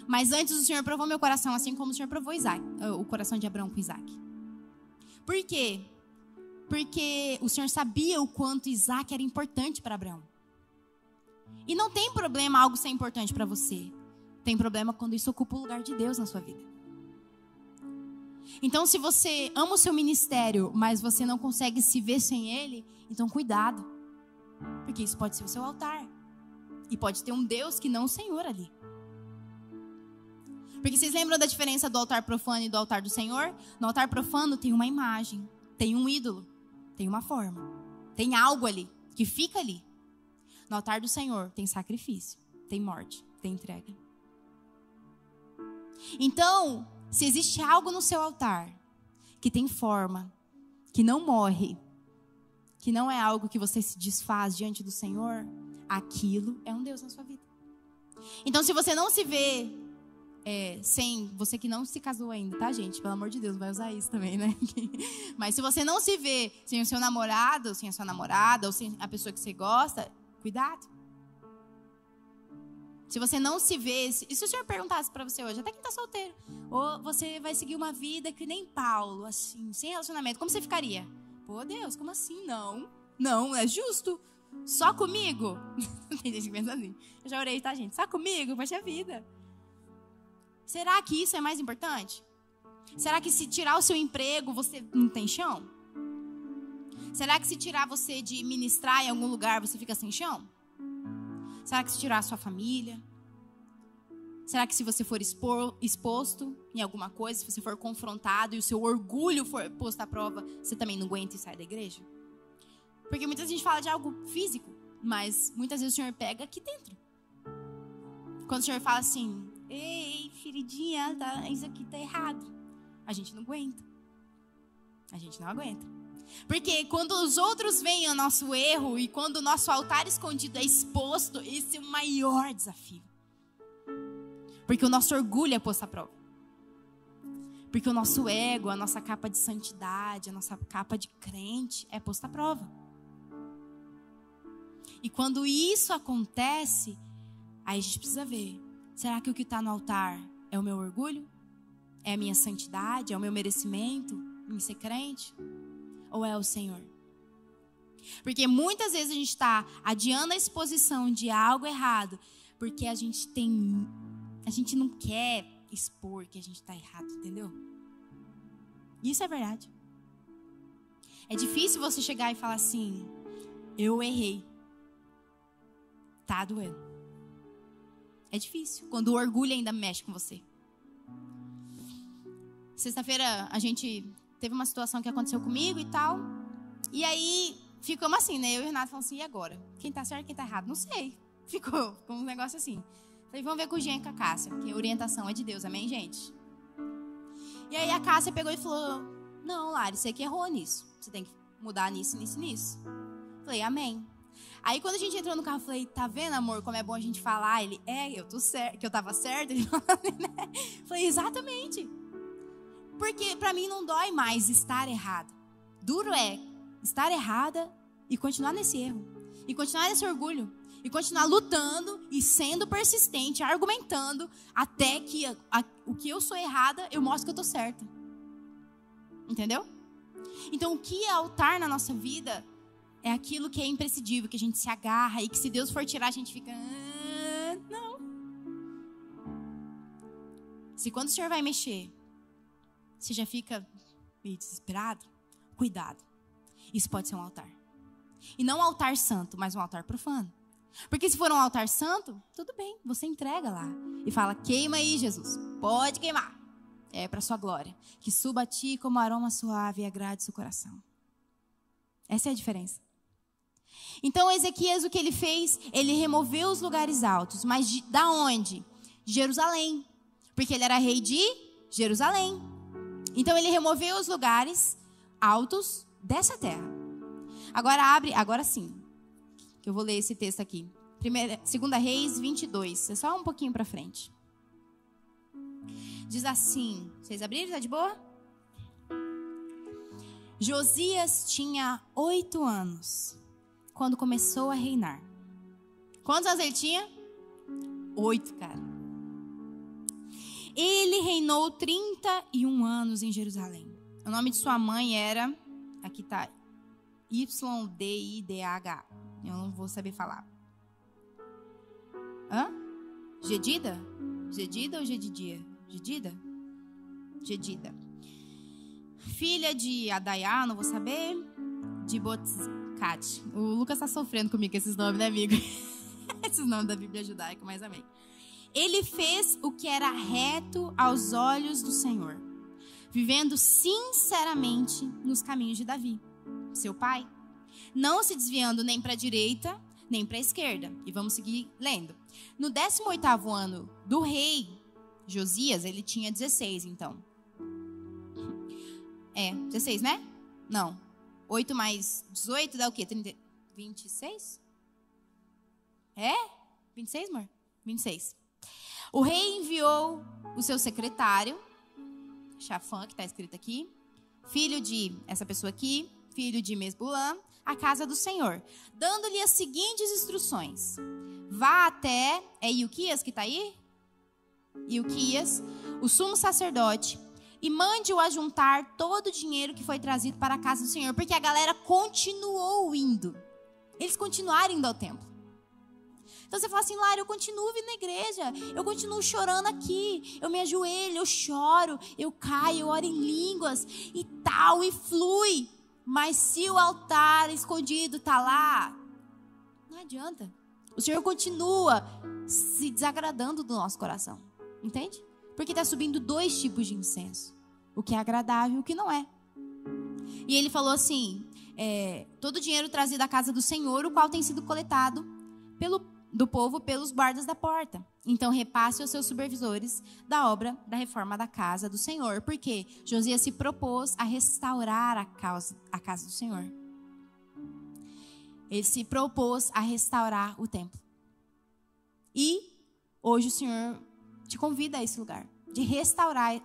Mas antes o Senhor provou meu coração, assim como o Senhor provou Isaac, o coração de Abraão com Isaac. Por quê? Porque o Senhor sabia o quanto Isaac era importante para Abraão. E não tem problema algo ser importante para você. Tem problema quando isso ocupa o lugar de Deus na sua vida. Então, se você ama o seu ministério, mas você não consegue se ver sem ele, então cuidado. Porque isso pode ser o seu altar. E pode ter um Deus que não o Senhor ali. Porque vocês lembram da diferença do altar profano e do altar do Senhor? No altar profano tem uma imagem, tem um ídolo, tem uma forma, tem algo ali que fica ali. No altar do Senhor tem sacrifício, tem morte, tem entrega. Então, se existe algo no seu altar que tem forma, que não morre, que não é algo que você se desfaz diante do Senhor, aquilo é um Deus na sua vida. Então, se você não se vê é, sem você que não se casou ainda, tá, gente? Pelo amor de Deus, vai usar isso também, né? Mas se você não se vê sem o seu namorado, sem a sua namorada, ou sem a pessoa que você gosta, cuidado. Se você não se vê, e se o Senhor perguntasse para você hoje, até quem está solteiro, ou você vai seguir uma vida que nem Paulo, assim, sem relacionamento, como você ficaria? Pô, Deus, como assim? Não, não, é justo. Só comigo? Tem gente que pensa assim. Eu já orei, tá, gente? Só comigo? Poxa vida. Será que isso é mais importante? Será que se tirar o seu emprego, você não tem chão? Será que se tirar você de ministrar em algum lugar, você fica sem chão? Será que se tirar a sua família? Será que se você for expor, exposto em alguma coisa, se você for confrontado e o seu orgulho for posto à prova, você também não aguenta e sai da igreja? Porque muitas vezes a gente fala de algo físico, mas muitas vezes o Senhor pega aqui dentro. Quando o Senhor fala assim, ei, queridinha, tá, isso aqui tá errado. A gente não aguenta. A gente não aguenta. Porque quando os outros veem o nosso erro e quando o nosso altar escondido é exposto, esse é o maior desafio. Porque o nosso orgulho é posto à prova. Porque o nosso ego, a nossa capa de santidade, a nossa capa de crente é posta à prova. E quando isso acontece, aí a gente precisa ver: será que o que está no altar é o meu orgulho? É a minha santidade? É o meu merecimento em ser crente? Ou é o Senhor? Porque muitas vezes a gente está adiando a exposição de algo errado, porque a gente tem. A gente não quer expor que a gente está errado, entendeu? Isso é verdade. É difícil você chegar e falar assim: eu errei. Tá doendo. É difícil. Quando o orgulho ainda mexe com você. Sexta-feira a gente teve uma situação que aconteceu comigo e tal. E aí ficamos assim, né? Eu e o Renato falamos assim: e agora? Quem tá certo, quem tá errado? Não sei. Ficou com um negócio assim. Falei, vamos ver com o Jean e com a Cássia, porque orientação é de Deus, amém, gente? E aí a Cássia pegou e falou: Não, Lari, você que errou nisso. Você tem que mudar nisso, nisso, nisso. Falei, amém. Aí quando a gente entrou no carro, eu falei, tá vendo, amor, como é bom a gente falar? Ele, é, eu tô certo, que eu tava certo. Ele falou, né? Falei, exatamente. Porque para mim não dói mais estar errado. Duro é estar errada e continuar nesse erro. E continuar nesse orgulho. E continuar lutando e sendo persistente, argumentando, até que a, a, o que eu sou errada, eu mostro que eu tô certa. Entendeu? Então, o que é altar na nossa vida é aquilo que é imprescindível, que a gente se agarra e que se Deus for tirar, a gente fica. Ah, não. Se quando o Senhor vai mexer, você já fica meio desesperado, cuidado. Isso pode ser um altar. E não um altar santo, mas um altar profano. Porque se for um altar santo, tudo bem, você entrega lá e fala: queima aí, Jesus, pode queimar. É para sua glória. Que suba a ti como aroma suave e agrade seu coração. Essa é a diferença. Então, Ezequias, o que ele fez? Ele removeu os lugares altos. Mas de, da onde? De Jerusalém. Porque ele era rei de Jerusalém. Então, ele removeu os lugares altos dessa terra. Agora abre, agora sim. Que eu vou ler esse texto aqui. Primeira, segunda Reis 22. É só um pouquinho para frente. Diz assim: Vocês abriram? Tá de boa? Josias tinha oito anos quando começou a reinar. Quantos anos ele tinha? Oito, cara. Ele reinou 31 anos em Jerusalém. O nome de sua mãe era. Aqui tá. Y-D-I-D-H. Eu não vou saber falar. Hã? Gedida? Gedida ou Gedidia? Gedida? Gedida. Filha de Adaiá, não vou saber. De O Lucas tá sofrendo comigo com esses nomes, né, amigo? esses nomes da Bíblia judaica, mas amém. Ele fez o que era reto aos olhos do Senhor, vivendo sinceramente nos caminhos de Davi, seu pai, não se desviando nem para a direita nem para a esquerda. E vamos seguir lendo. No 18º ano do rei Josias, ele tinha 16, então. É, 16, né? Não. 8 mais 18 dá o quê? 30... 26? É? 26, amor? 26. O rei enviou o seu secretário, Chafã, que está escrito aqui, filho de essa pessoa aqui, filho de Mesbulã, à casa do Senhor, dando-lhe as seguintes instruções: Vá até. É Ilquias que está aí? Ilquias, o sumo sacerdote, e mande-o ajuntar todo o dinheiro que foi trazido para a casa do Senhor, porque a galera continuou indo. Eles continuaram indo ao templo. Então você fala assim, Lara, eu continuo vindo na igreja, eu continuo chorando aqui, eu me ajoelho, eu choro, eu caio, eu oro em línguas e tal, e flui. Mas se o altar escondido está lá, não adianta. O Senhor continua se desagradando do nosso coração. Entende? Porque está subindo dois tipos de incenso: o que é agradável e o que não é. E ele falou assim: é, todo o dinheiro trazido da casa do Senhor, o qual tem sido coletado pelo do povo pelos guardas da porta. Então repasse aos seus supervisores da obra da reforma da casa do Senhor, porque Josias se propôs a restaurar a, causa, a casa do Senhor. Ele se propôs a restaurar o templo. E hoje o Senhor te convida a esse lugar, de restaurar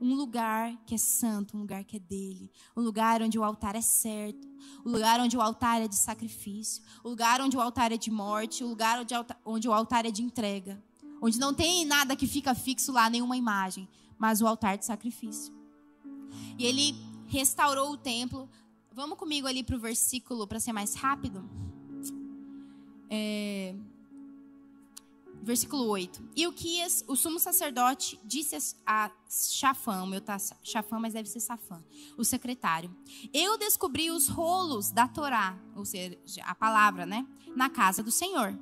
um lugar que é santo, um lugar que é dele, um lugar onde o altar é certo, um lugar onde o altar é de sacrifício, um lugar onde o altar é de morte, um lugar onde, onde o altar é de entrega, onde não tem nada que fica fixo lá, nenhuma imagem, mas o altar de sacrifício. E ele restaurou o templo. Vamos comigo ali para o versículo para ser mais rápido. É, versículo 8. E o Quias, o sumo sacerdote, disse a Chafã, o meu tá Chafã, mas deve ser Safã, o secretário: Eu descobri os rolos da Torá, ou seja, a palavra, né, na casa do Senhor.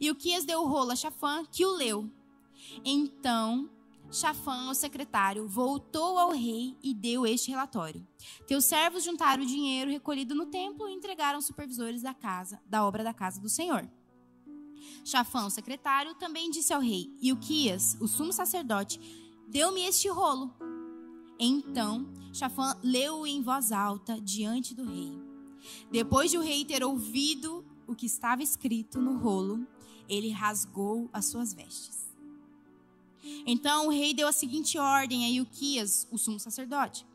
E o Quias deu o rolo a Chafã, que o leu. Então, Chafã, o secretário, voltou ao rei e deu este relatório. Teus servos juntaram o dinheiro recolhido no templo e entregaram aos supervisores da casa, da obra da casa do Senhor. Chafã, o secretário, também disse ao rei: E o sumo sacerdote, deu-me este rolo. Então, Chafã leu em voz alta diante do rei. Depois de o rei ter ouvido o que estava escrito no rolo, ele rasgou as suas vestes. Então o rei deu a seguinte ordem a Ilquias, o sumo sacerdote.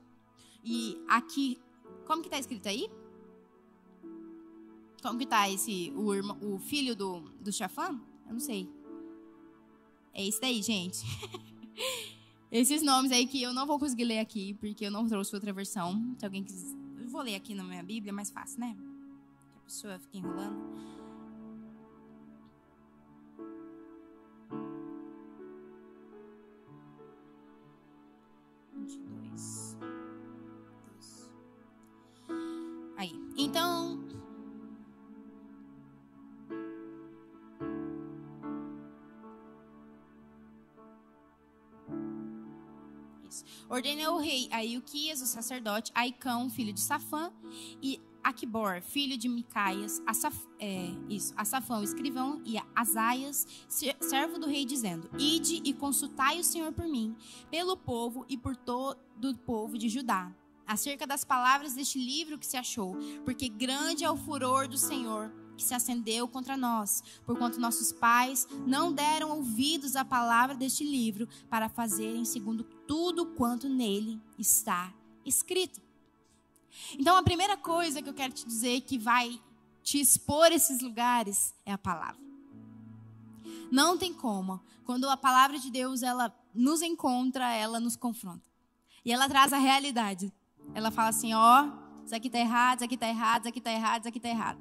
E aqui, como que está escrito aí? Como que tá esse, o, irmão, o filho do, do Chafã? Eu não sei. É isso daí, gente. Esses nomes aí que eu não vou conseguir ler aqui, porque eu não trouxe outra versão. Se alguém quiser. Eu vou ler aqui na minha Bíblia, é mais fácil, né? Que a pessoa fica enrolando. Aí. Então, Ordenou o rei a Ilquias, o sacerdote, Aicão, filho de Safã, e Aquibor, filho de Micaias, Asaf, é, isso, Asafão, escrivão, e Asaias, servo do rei, dizendo: Ide e consultai o Senhor por mim, pelo povo e por todo o povo de Judá, acerca das palavras deste livro que se achou, porque grande é o furor do Senhor que se acendeu contra nós, porquanto nossos pais não deram ouvidos à palavra deste livro para fazerem segundo tudo quanto nele está escrito. Então, a primeira coisa que eu quero te dizer que vai te expor esses lugares é a palavra. Não tem como. Quando a palavra de Deus ela nos encontra, ela nos confronta. E ela traz a realidade. Ela fala assim: ó, isso aqui tá errado, isso aqui tá errado, isso aqui tá errado, isso aqui tá errado.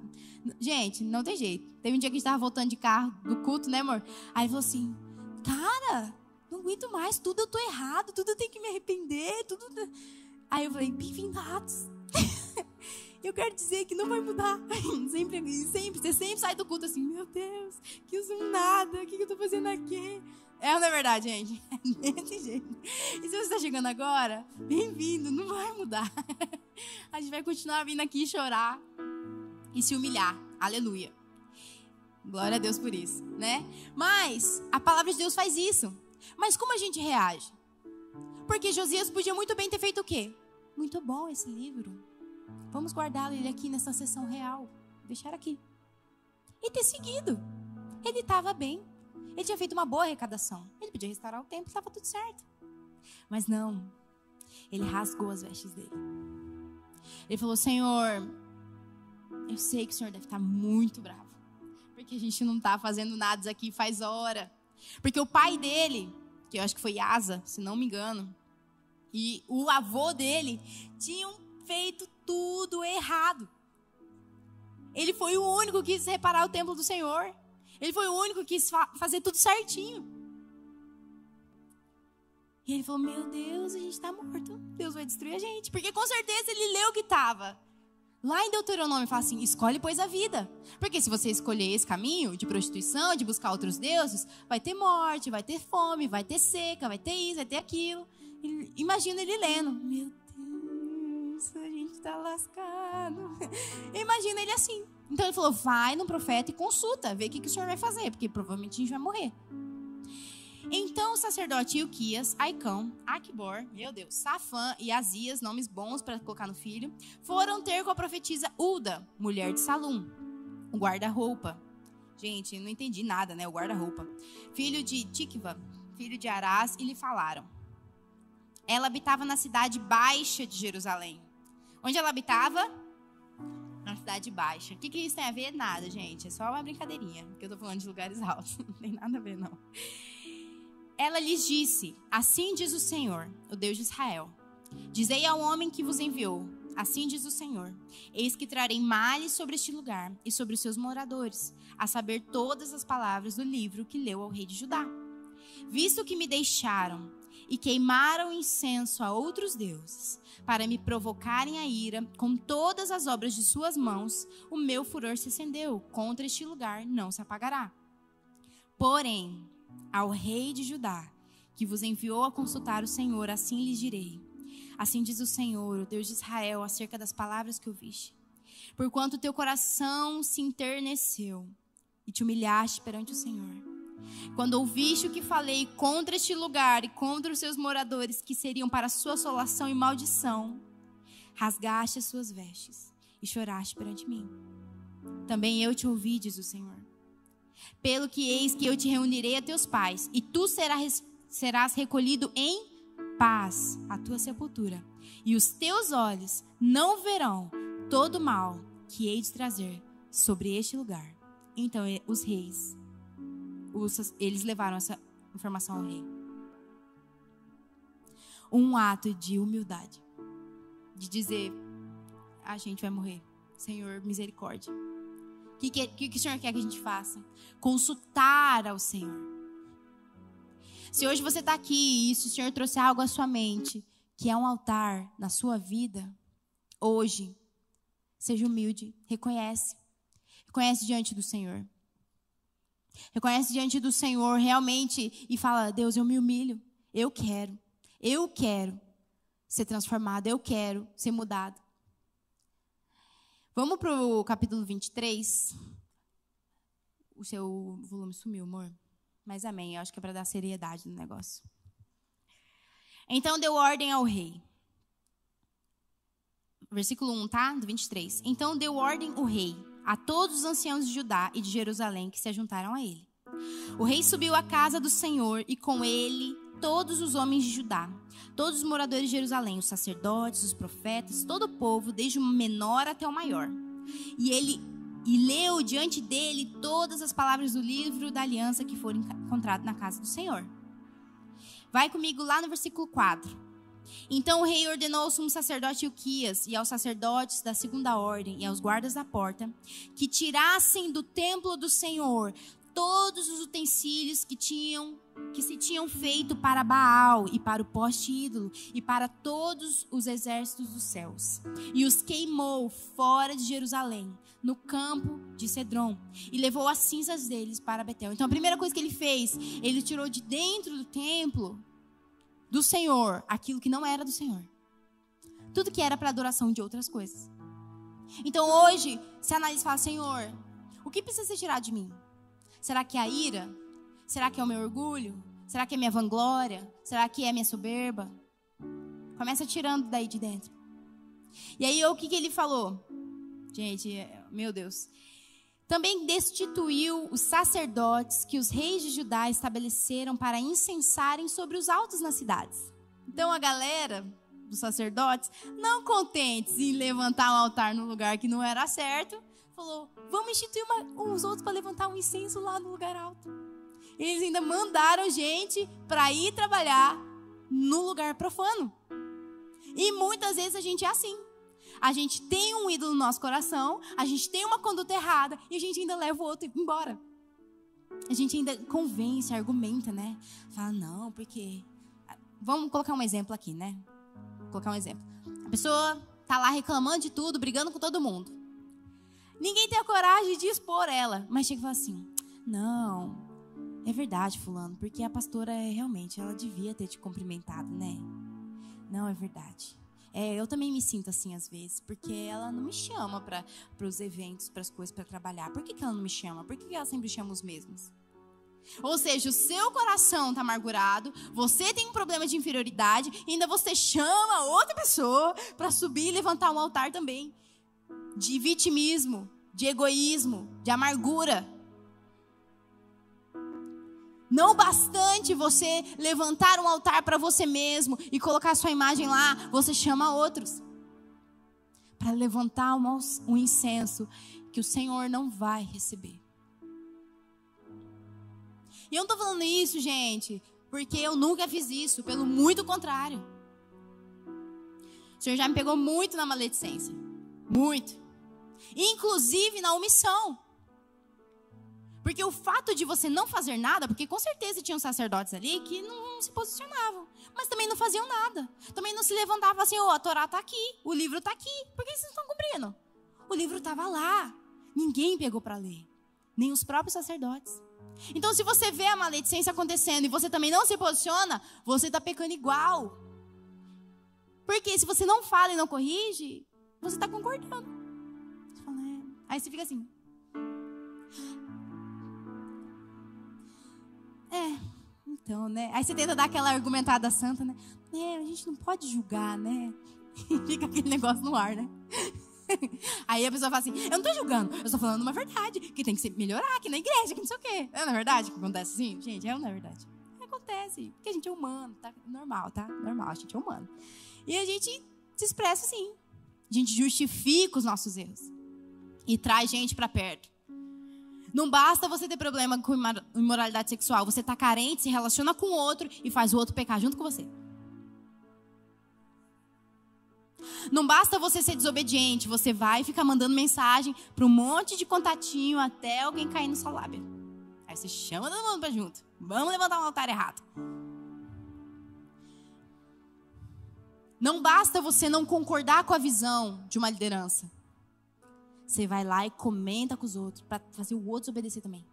Gente, não tem jeito. Teve um dia que a gente tava voltando de carro do culto, né, amor? Aí falou assim: cara, não aguento mais, tudo eu tô errado, tudo eu tenho que me arrepender, tudo. Aí eu falei, Atos. eu quero dizer que não vai mudar. sempre, sempre, você sempre sai do culto assim, meu Deus, que uso nada, o que eu tô fazendo aqui? É ou não é verdade, gente? É desse jeito. E se você está chegando agora, bem-vindo, não vai mudar. A gente vai continuar vindo aqui chorar e se humilhar. Aleluia. Glória a Deus por isso, né? Mas a palavra de Deus faz isso. Mas como a gente reage? Porque Josias podia muito bem ter feito o quê? Muito bom esse livro. Vamos guardá-lo ele aqui nessa sessão real. Deixar aqui. E ter seguido. Ele estava bem. Ele tinha feito uma boa arrecadação. Ele podia restaurar o templo, estava tudo certo. Mas não. Ele rasgou as vestes dele. Ele falou: Senhor, eu sei que o Senhor deve estar muito bravo. Porque a gente não está fazendo nada aqui faz hora. Porque o pai dele, que eu acho que foi Asa, se não me engano, e o avô dele tinham feito tudo errado. Ele foi o único que quis reparar o templo do Senhor. Ele foi o único que quis fa fazer tudo certinho. E ele falou: Meu Deus, a gente está morto. Deus vai destruir a gente. Porque com certeza ele leu o que estava. Lá em Deuteronômio fala assim: escolhe, pois, a vida. Porque se você escolher esse caminho de prostituição, de buscar outros deuses, vai ter morte, vai ter fome, vai ter seca, vai ter isso, vai ter aquilo. Imagina ele lendo: Meu Deus, está lascado. Imagina ele assim. Então ele falou: vai no profeta e consulta, vê o que, que o senhor vai fazer, porque provavelmente a gente vai morrer. Então o sacerdote Ilquias, Aicão, Akbor, meu Deus, Safã e Azias, nomes bons para colocar no filho, foram ter com a profetisa Uda, mulher de Salum, o guarda-roupa. Gente, não entendi nada, né? O guarda-roupa. Filho de Tikva, filho de Arás, e lhe falaram. Ela habitava na cidade baixa de Jerusalém. Onde ela habitava? Na cidade baixa. O que, que isso tem a ver? Nada, gente. É só uma brincadeirinha. Porque eu tô falando de lugares altos. Não tem nada a ver, não. Ela lhes disse: Assim diz o Senhor, o Deus de Israel: Dizei ao homem que vos enviou: Assim diz o Senhor: Eis que trarei males sobre este lugar e sobre os seus moradores, a saber todas as palavras do livro que leu ao rei de Judá. Visto que me deixaram e queimaram incenso a outros deuses, para me provocarem a ira com todas as obras de suas mãos, o meu furor se acendeu contra este lugar, não se apagará. Porém, ao rei de Judá, que vos enviou a consultar o Senhor, assim lhes direi: Assim diz o Senhor, o Deus de Israel, acerca das palavras que ouviste. Porquanto teu coração se enterneceu e te humilhaste perante o Senhor. Quando ouviste o que falei contra este lugar e contra os seus moradores, que seriam para sua assolação e maldição, rasgaste as suas vestes e choraste perante mim. Também eu te ouvi, diz o Senhor. Pelo que eis que eu te reunirei a teus pais, e tu serás, serás recolhido em paz à tua sepultura, e os teus olhos não verão todo o mal que hei de trazer sobre este lugar. Então os reis, os, eles levaram essa informação ao rei. Um ato de humildade, de dizer: a gente vai morrer, Senhor, misericórdia. O que, que, que o Senhor quer que a gente faça? Consultar ao Senhor. Se hoje você está aqui e se o Senhor trouxe algo à sua mente, que é um altar na sua vida, hoje, seja humilde, reconhece. Reconhece diante do Senhor. Reconhece diante do Senhor realmente e fala: Deus, eu me humilho. Eu quero. Eu quero ser transformado. Eu quero ser mudado. Vamos para o capítulo 23. O seu volume sumiu, amor. Mas amém, eu acho que é para dar seriedade no negócio. Então deu ordem ao rei. Versículo 1, tá? Do 23. Então deu ordem o rei a todos os anciãos de Judá e de Jerusalém que se juntaram a ele. O rei subiu à casa do Senhor e com ele todos os homens de Judá, todos os moradores de Jerusalém, os sacerdotes, os profetas, todo o povo, desde o menor até o maior. E ele e leu diante dele todas as palavras do livro da aliança que foram encontradas na casa do Senhor. Vai comigo lá no versículo 4. Então o rei ordenou ao sumo sacerdote Uquias e aos sacerdotes da segunda ordem e aos guardas da porta que tirassem do templo do Senhor todos os utensílios que tinham que se tinham feito para Baal e para o poste ídolo e para todos os exércitos dos céus. E os queimou fora de Jerusalém, no campo de Cedron, e levou as cinzas deles para Betel. Então a primeira coisa que ele fez, ele tirou de dentro do templo do Senhor aquilo que não era do Senhor. Tudo que era para adoração de outras coisas. Então hoje, se analisa e fala: Senhor, o que precisa ser tirado de mim? Será que é a ira? Será que é o meu orgulho? Será que é minha vanglória? Será que é minha soberba? Começa tirando daí de dentro. E aí, o que, que ele falou? Gente, meu Deus. Também destituiu os sacerdotes que os reis de Judá estabeleceram para incensarem sobre os altos nas cidades. Então, a galera dos sacerdotes, não contentes em levantar um altar no lugar que não era certo, falou: vamos instituir uma, uns outros para levantar um incenso lá no lugar alto. Eles ainda mandaram gente para ir trabalhar no lugar profano. E muitas vezes a gente é assim. A gente tem um ídolo no nosso coração, a gente tem uma conduta errada e a gente ainda leva o outro embora. A gente ainda convence, argumenta, né? Fala, não, porque. Vamos colocar um exemplo aqui, né? Vou colocar um exemplo. A pessoa tá lá reclamando de tudo, brigando com todo mundo. Ninguém tem a coragem de expor ela, mas chega e fala assim: não, é verdade, fulano, porque a pastora é, realmente, ela devia ter te cumprimentado, né? Não, é verdade. É, eu também me sinto assim às vezes, porque ela não me chama para os eventos, para as coisas, para trabalhar. Por que, que ela não me chama? Por que, que ela sempre chama os mesmos? Ou seja, o seu coração está amargurado, você tem um problema de inferioridade, e ainda você chama outra pessoa para subir e levantar um altar também. De vitimismo, de egoísmo, de amargura. Não bastante você levantar um altar para você mesmo e colocar sua imagem lá, você chama outros para levantar um incenso que o Senhor não vai receber. E eu não estou falando isso, gente, porque eu nunca fiz isso, pelo muito contrário. O Senhor já me pegou muito na maledicência. Muito. Inclusive na omissão. Porque o fato de você não fazer nada, porque com certeza tinham sacerdotes ali que não se posicionavam, mas também não faziam nada. Também não se levantavam assim, oh, a Torá está aqui, o livro está aqui. Por que vocês estão cumprindo? O livro estava lá. Ninguém pegou para ler, nem os próprios sacerdotes. Então, se você vê a maledicência acontecendo e você também não se posiciona, você está pecando igual. Porque se você não fala e não corrige, você está concordando. É. Aí você fica assim. É, então, né? Aí você tenta dar aquela argumentada santa, né? É, a gente não pode julgar, né? Fica aquele negócio no ar, né? Aí a pessoa fala assim: Eu não tô julgando, eu estou falando uma verdade, que tem que melhorar aqui na igreja, que não sei o quê. É na é verdade que acontece assim? Gente, é não é verdade? Acontece, porque a gente é humano, tá? Normal, tá? Normal, a gente é humano. E a gente se expressa assim. A gente justifica os nossos erros e traz gente para perto. Não basta você ter problema com imoralidade sexual. Você está carente, se relaciona com o outro e faz o outro pecar junto com você. Não basta você ser desobediente. Você vai e fica mandando mensagem para um monte de contatinho até alguém cair no seu lábio. Aí você chama todo mundo para junto. Vamos levantar um altar errado. Não basta você não concordar com a visão de uma liderança. Você vai lá e comenta com os outros para fazer o outro obedecer também.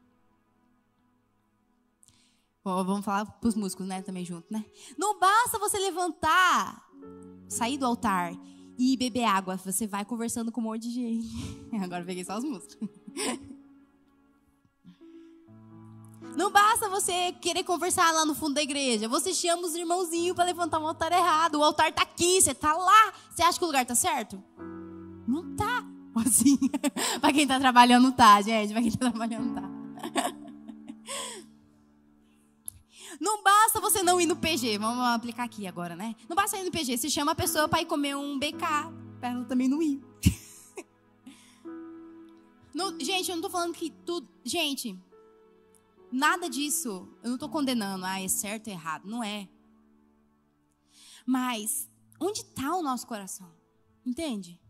Bom, vamos falar para os músicos, né, também junto, né? Não basta você levantar, sair do altar e beber água. Você vai conversando com um monte de gente. Agora peguei só os músicos. Não basta você querer conversar lá no fundo da igreja. Você chama os irmãozinhos para levantar um altar errado. O altar está aqui, você está lá. Você acha que o lugar está certo? Não tá. Assim, para quem tá trabalhando tá, gente, para quem tá trabalhando tá. Não basta você não ir no PG, vamos aplicar aqui agora, né? Não basta ir no PG, você chama a pessoa para ir comer um BK, para ela também não ir. Não, gente, eu não tô falando que tudo. Gente, nada disso. Eu não tô condenando, ah, é certo ou errado. Não é. Mas, onde está o nosso coração? Entende?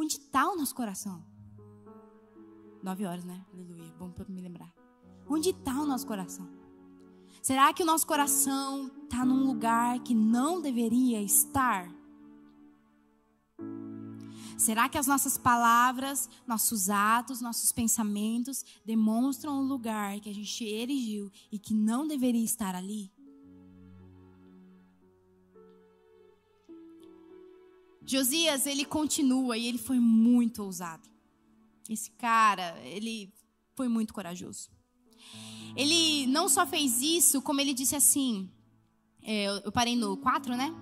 Onde está o nosso coração? Nove horas, né? Aleluia. Bom para me lembrar. Onde está o nosso coração? Será que o nosso coração está num lugar que não deveria estar? Será que as nossas palavras, nossos atos, nossos pensamentos demonstram o lugar que a gente erigiu e que não deveria estar ali? Josias, ele continua e ele foi muito ousado. Esse cara, ele foi muito corajoso. Ele não só fez isso, como ele disse assim. É, eu parei no 4, né?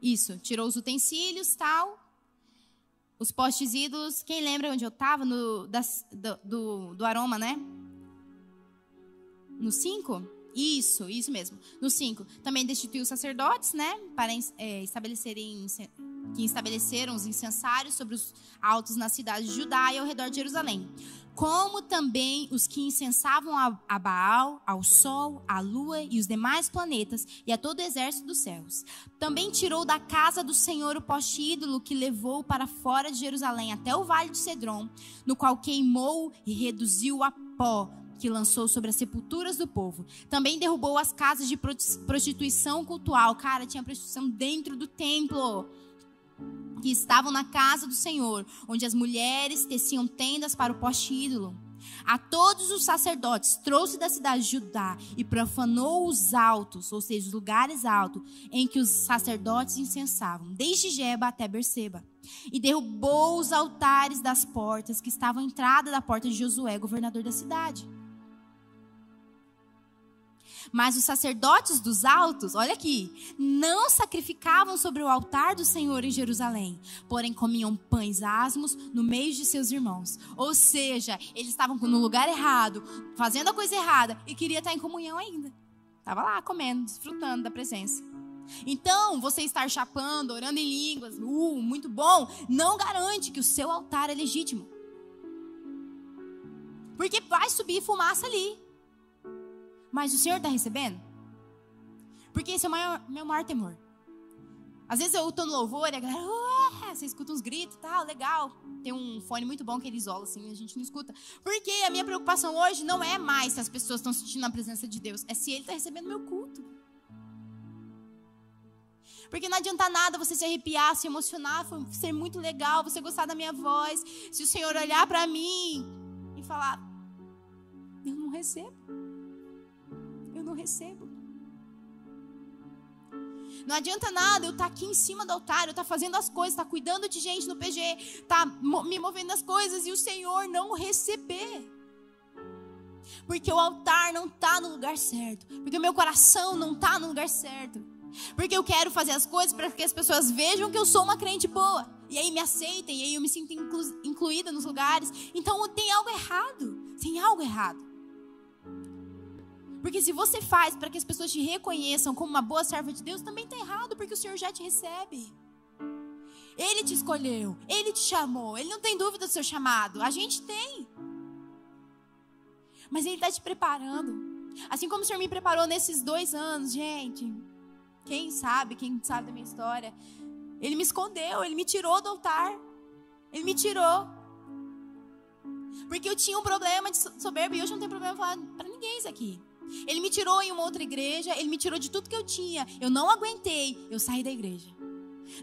Isso, tirou os utensílios, tal. Os postes ídolos. Quem lembra onde eu estava? Do, do, do aroma, né? No 5? Isso, isso mesmo. No 5. Também destituiu os sacerdotes, né? Para é, estabelecerem que estabeleceram os incensários sobre os altos na cidade de Judá e ao redor de Jerusalém como também os que incensavam a, Baal, ao Sol, à Lua e os demais planetas e a todo o exército dos céus. Também tirou da casa do Senhor o poste ídolo que levou para fora de Jerusalém até o vale de Cedron, no qual queimou e reduziu a pó que lançou sobre as sepulturas do povo. Também derrubou as casas de prostituição cultual. Cara, tinha prostituição dentro do templo que estavam na casa do Senhor, onde as mulheres teciam tendas para o poste ídolo. A todos os sacerdotes trouxe da cidade de Judá e profanou os altos, ou seja, os lugares altos, em que os sacerdotes incensavam, desde Jeba até Berseba. E derrubou os altares das portas que estavam à entrada da porta de Josué, governador da cidade. Mas os sacerdotes dos altos, olha aqui, não sacrificavam sobre o altar do Senhor em Jerusalém, porém comiam pães asmos no meio de seus irmãos. Ou seja, eles estavam no lugar errado, fazendo a coisa errada e queria estar em comunhão ainda. Estava lá comendo, desfrutando da presença. Então, você estar chapando, orando em línguas, uh, muito bom, não garante que o seu altar é legítimo. Porque vai subir fumaça ali. Mas o Senhor está recebendo? Porque esse é o maior, meu maior temor. Às vezes eu estou no louvor e a galera, você escuta uns gritos e tal, legal. Tem um fone muito bom que ele isola, assim, a gente não escuta. Porque a minha preocupação hoje não é mais se as pessoas estão sentindo a presença de Deus, é se Ele está recebendo meu culto. Porque não adianta nada você se arrepiar, se emocionar, ser muito legal, você gostar da minha voz. Se o Senhor olhar para mim e falar, eu não recebo recebo. Não adianta nada eu estar tá aqui em cima do altar, eu estar tá fazendo as coisas, estar tá cuidando de gente no PG, estar me movendo nas coisas e o Senhor não receber. Porque o altar não está no lugar certo. Porque o meu coração não está no lugar certo. Porque eu quero fazer as coisas para que as pessoas vejam que eu sou uma crente boa. E aí me aceitem, e aí eu me sinto inclu incluída nos lugares. Então tem algo errado. Tem algo errado. Porque se você faz para que as pessoas te reconheçam como uma boa serva de Deus, também está errado, porque o Senhor já te recebe. Ele te escolheu, ele te chamou, ele não tem dúvida do seu chamado. A gente tem. Mas ele está te preparando. Assim como o Senhor me preparou nesses dois anos, gente. Quem sabe, quem sabe da minha história. Ele me escondeu, ele me tirou do altar. Ele me tirou. Porque eu tinha um problema de soberba e hoje não tenho problema falar para ninguém isso aqui. Ele me tirou em uma outra igreja, ele me tirou de tudo que eu tinha. Eu não aguentei, eu saí da igreja.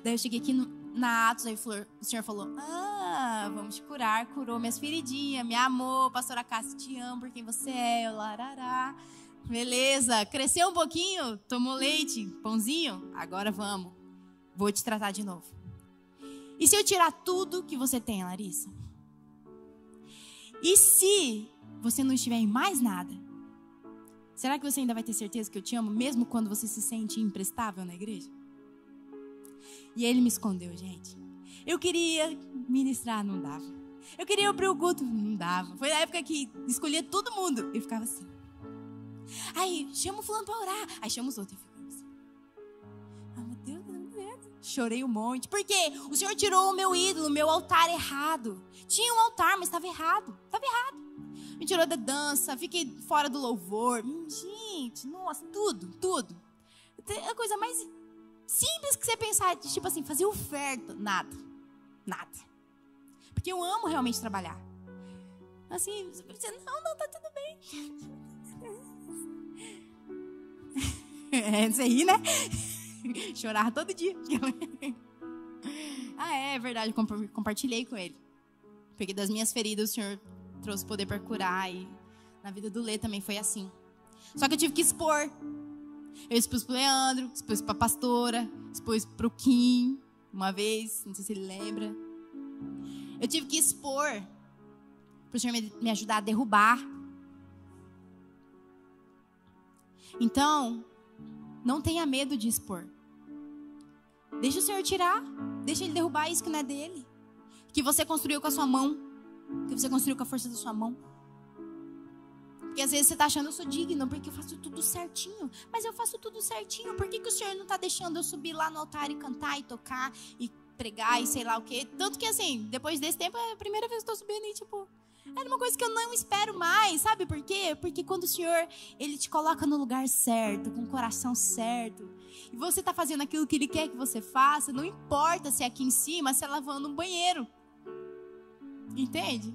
Daí eu cheguei aqui no, na Atos, aí o senhor falou: Ah, vamos te curar. Curou minhas feridinhas, me amou. Pastora Cássia, te amo por quem você é. Eu, larará. Beleza, cresceu um pouquinho, tomou leite, pãozinho. Agora vamos, vou te tratar de novo. E se eu tirar tudo que você tem, Larissa? E se você não estiver em mais nada? Será que você ainda vai ter certeza que eu te amo, mesmo quando você se sente imprestável na igreja? E ele me escondeu, gente. Eu queria ministrar, não dava. Eu queria ir pro culto, não dava. Foi a época que escolhia todo mundo. Eu ficava assim. Aí, chama o fulano pra orar. Aí chama os outros. Eu ficava assim. Ah, meu Deus, meu Deus. Chorei um monte. Por quê? O Senhor tirou o meu ídolo, o meu altar errado. Tinha um altar, mas estava errado. Estava errado me tirou da dança, fiquei fora do louvor. Gente, nossa, tudo, tudo. A coisa mais simples que você pensar, tipo assim, fazer oferta. Nada. Nada. Porque eu amo realmente trabalhar. Assim, você não, não, tá tudo bem. É, isso aí, né? Chorava todo dia. ah, é, é verdade, compartilhei com ele. Porque das minhas feridas o Senhor trouxe poder para curar e na vida do Lê também foi assim. Só que eu tive que expor. Eu expus pro Leandro, expus pra pastora, expus pro Kim, uma vez, não sei se ele lembra. Eu tive que expor para o Senhor me ajudar a derrubar. Então, não tenha medo de expor. Deixa o Senhor tirar. Deixa Ele derrubar isso que não é dele. Que você construiu com a sua mão. Que você construiu com a força da sua mão. Porque às vezes você está achando, eu sou digno, porque eu faço tudo certinho. Mas eu faço tudo certinho. Por que, que o Senhor não está deixando eu subir lá no altar e cantar e tocar e pregar e sei lá o quê? Tanto que assim, depois desse tempo, é a primeira vez que estou subindo e tipo, era uma coisa que eu não espero mais, sabe por quê? Porque quando o Senhor, ele te coloca no lugar certo, com o coração certo, e você está fazendo aquilo que ele quer que você faça, não importa se é aqui em cima, se é lavando um banheiro. Entende?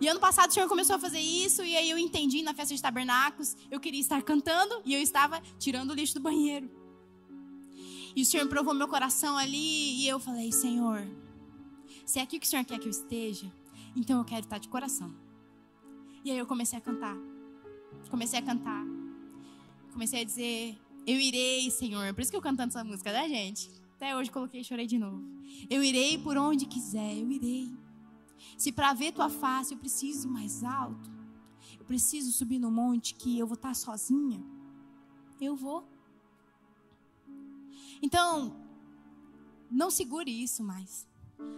E ano passado o Senhor começou a fazer isso, e aí eu entendi na festa de tabernáculos, eu queria estar cantando e eu estava tirando o lixo do banheiro. E o Senhor provou meu coração ali, e eu falei: Senhor, se é aqui que o Senhor quer que eu esteja, então eu quero estar de coração. E aí eu comecei a cantar. Comecei a cantar. Comecei a dizer: Eu irei, Senhor. Por isso que eu cantando essa música, né, gente? Até hoje coloquei e chorei de novo. Eu irei por onde quiser, eu irei. Se para ver tua face eu preciso ir mais alto, eu preciso subir no monte que eu vou estar sozinha, eu vou. Então, não segure isso mais.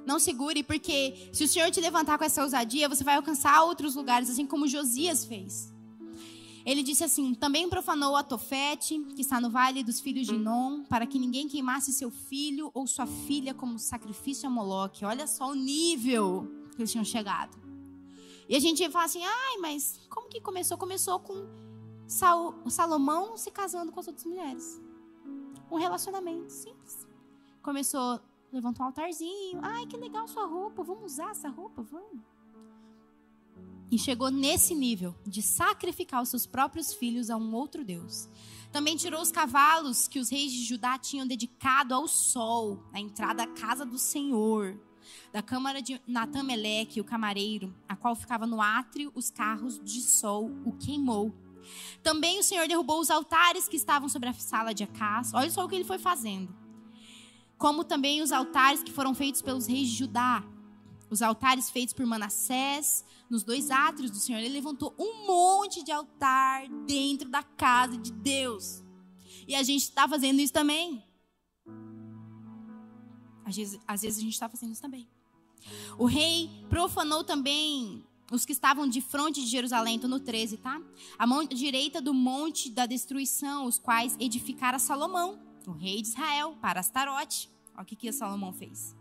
Não segure, porque se o Senhor te levantar com essa ousadia, você vai alcançar outros lugares, assim como Josias fez. Ele disse assim: Também profanou a Tofete, que está no vale dos filhos de Non, para que ninguém queimasse seu filho ou sua filha como sacrifício a Moloque. Olha só o nível que eles tinham chegado. E a gente fala assim: ai, mas como que começou? Começou com Salomão se casando com as outras mulheres. Um relacionamento simples. Começou levantou um altarzinho. Ai, que legal sua roupa, vamos usar essa roupa, vamos. E chegou nesse nível de sacrificar os seus próprios filhos a um outro Deus. Também tirou os cavalos que os reis de Judá tinham dedicado ao sol, na entrada da casa do Senhor. Da câmara de Natameleque, o camareiro, a qual ficava no átrio os carros de sol, o queimou. Também o Senhor derrubou os altares que estavam sobre a sala de Acás. Olha só o que ele foi fazendo como também os altares que foram feitos pelos reis de Judá. Os altares feitos por Manassés, nos dois átrios do Senhor. Ele levantou um monte de altar dentro da casa de Deus. E a gente está fazendo isso também. Às vezes, a gente está fazendo isso também. O rei profanou também os que estavam de frente de Jerusalém, estou no 13, tá? A mão direita do monte da destruição, os quais edificara Salomão o rei de Israel, para Astarote. Olha o que, que Salomão fez.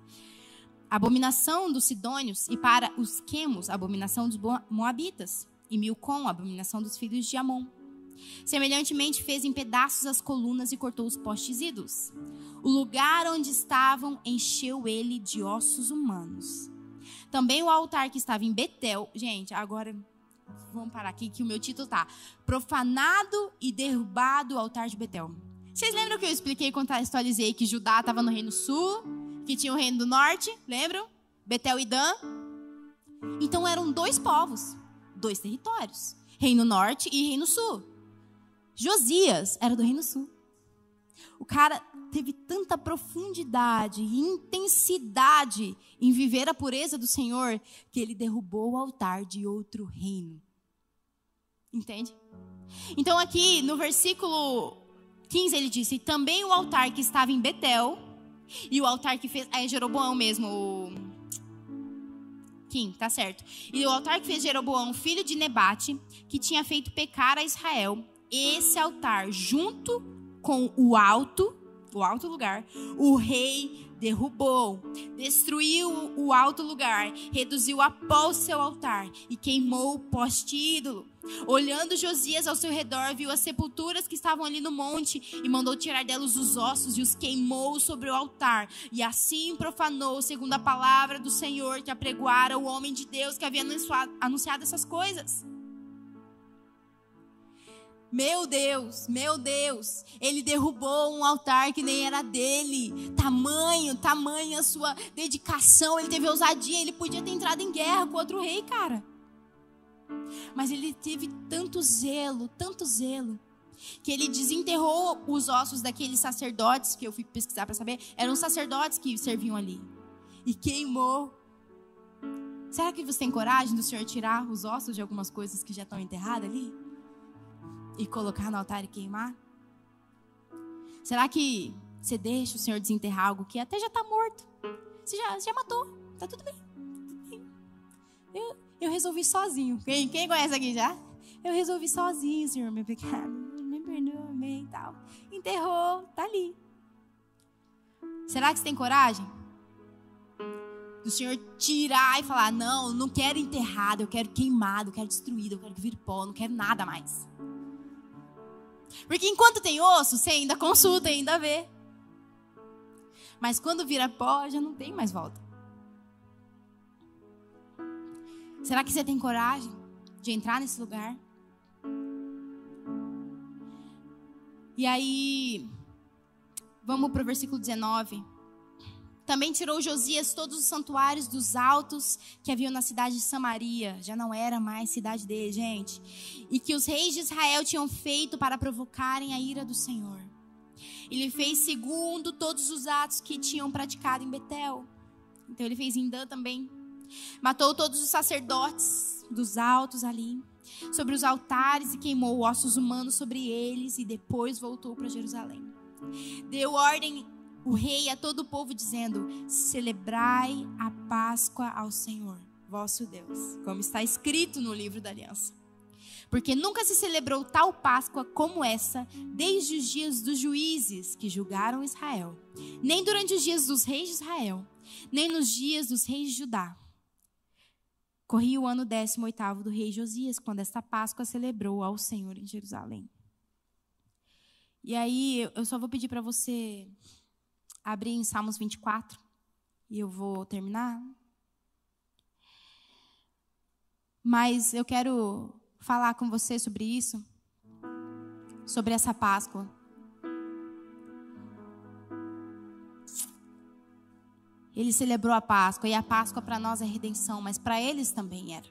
Abominação dos Sidônios e para os Quemos, abominação dos Moabitas. E Milcom, abominação dos filhos de Amon. Semelhantemente, fez em pedaços as colunas e cortou os postes ídolos. O lugar onde estavam encheu ele de ossos humanos. Também o altar que estava em Betel. Gente, agora vamos parar aqui que o meu título tá Profanado e derrubado o altar de Betel. Vocês lembram que eu expliquei, contextualizei que Judá estava no reino sul, que tinha o reino do norte, lembram? Betel e Dan. Então eram dois povos, dois territórios, reino norte e reino sul. Josias era do reino sul. O cara teve tanta profundidade e intensidade em viver a pureza do Senhor que ele derrubou o altar de outro reino. Entende? Então aqui no versículo 15 ele disse: Também o altar que estava em Betel, e o altar que fez. É Jeroboão mesmo, o. Kim, tá certo. E o altar que fez Jeroboão, filho de Nebate, que tinha feito pecar a Israel, esse altar, junto com o alto, o alto lugar, o rei derrubou, destruiu o alto lugar, reduziu a pó o seu altar e queimou o poste ídolo. Olhando Josias ao seu redor, viu as sepulturas que estavam ali no monte e mandou tirar delas os ossos e os queimou sobre o altar. E assim profanou, segundo a palavra do Senhor que apregoara o homem de Deus que havia anunciado essas coisas. Meu Deus, meu Deus, ele derrubou um altar que nem era dele. Tamanho, tamanho a sua dedicação, ele teve ousadia, ele podia ter entrado em guerra com outro rei, cara. Mas ele teve tanto zelo, tanto zelo, que ele desenterrou os ossos daqueles sacerdotes que eu fui pesquisar para saber, eram sacerdotes que serviam ali. E queimou. Será que você tem coragem do Senhor tirar os ossos de algumas coisas que já estão enterradas ali? E colocar no altar e queimar? Será que você deixa o Senhor desenterrar algo que até já está morto? Você já, já matou, tá tudo bem. Tudo bem. Eu, eu resolvi sozinho. Quem, quem conhece aqui já? Eu resolvi sozinho, Senhor, meu pecado perdoa, amém e tal. Enterrou, tá ali. Será que você tem coragem? Do Senhor tirar e falar: Não, não quero enterrado, eu quero queimado, eu quero destruído, eu quero vir pó, não quero nada mais. Porque enquanto tem osso, você ainda consulta, ainda vê. Mas quando vira pó, já não tem mais volta. Será que você tem coragem de entrar nesse lugar? E aí, vamos para o versículo 19. Também tirou Josias todos os santuários dos altos que haviam na cidade de Samaria. Já não era mais cidade dele, gente. E que os reis de Israel tinham feito para provocarem a ira do Senhor. Ele fez segundo todos os atos que tinham praticado em Betel. Então ele fez em Dan também. Matou todos os sacerdotes dos altos ali sobre os altares e queimou ossos humanos sobre eles e depois voltou para Jerusalém. Deu ordem o rei a todo o povo dizendo: Celebrai a Páscoa ao Senhor, vosso Deus, como está escrito no livro da aliança. Porque nunca se celebrou tal Páscoa como essa desde os dias dos juízes que julgaram Israel, nem durante os dias dos reis de Israel, nem nos dias dos reis de Judá Corria o ano 18 do rei Josias, quando esta Páscoa celebrou ao Senhor em Jerusalém. E aí, eu só vou pedir para você abrir em Salmos 24, e eu vou terminar. Mas eu quero falar com você sobre isso, sobre essa Páscoa. Ele celebrou a Páscoa, e a Páscoa para nós é redenção, mas para eles também era.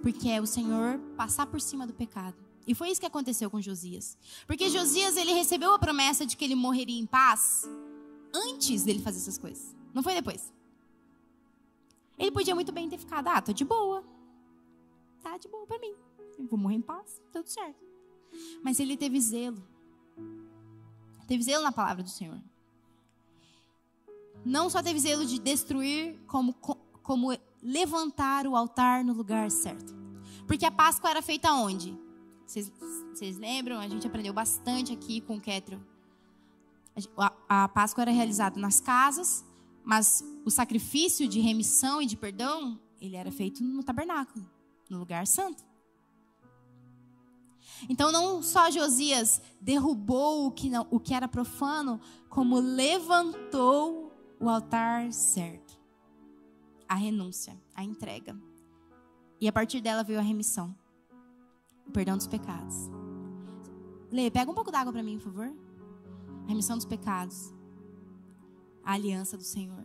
Porque é o Senhor passar por cima do pecado. E foi isso que aconteceu com Josias. Porque Josias, ele recebeu a promessa de que ele morreria em paz antes dele fazer essas coisas. Não foi depois. Ele podia muito bem ter ficado, ah, tô de boa. Tá de boa para mim. Eu vou morrer em paz, tudo certo. Mas ele teve zelo. Teve zelo na palavra do Senhor não só teve zelo de destruir, como, como levantar o altar no lugar certo. Porque a Páscoa era feita onde? Vocês lembram? A gente aprendeu bastante aqui com o Kétrio. A, a Páscoa era realizada nas casas, mas o sacrifício de remissão e de perdão, ele era feito no tabernáculo, no lugar santo. Então, não só Josias derrubou o que, não, o que era profano, como levantou o altar certo, a renúncia, a entrega. E a partir dela veio a remissão, o perdão dos pecados. Lê, pega um pouco d'água para mim, por favor. A remissão dos pecados, a aliança do Senhor.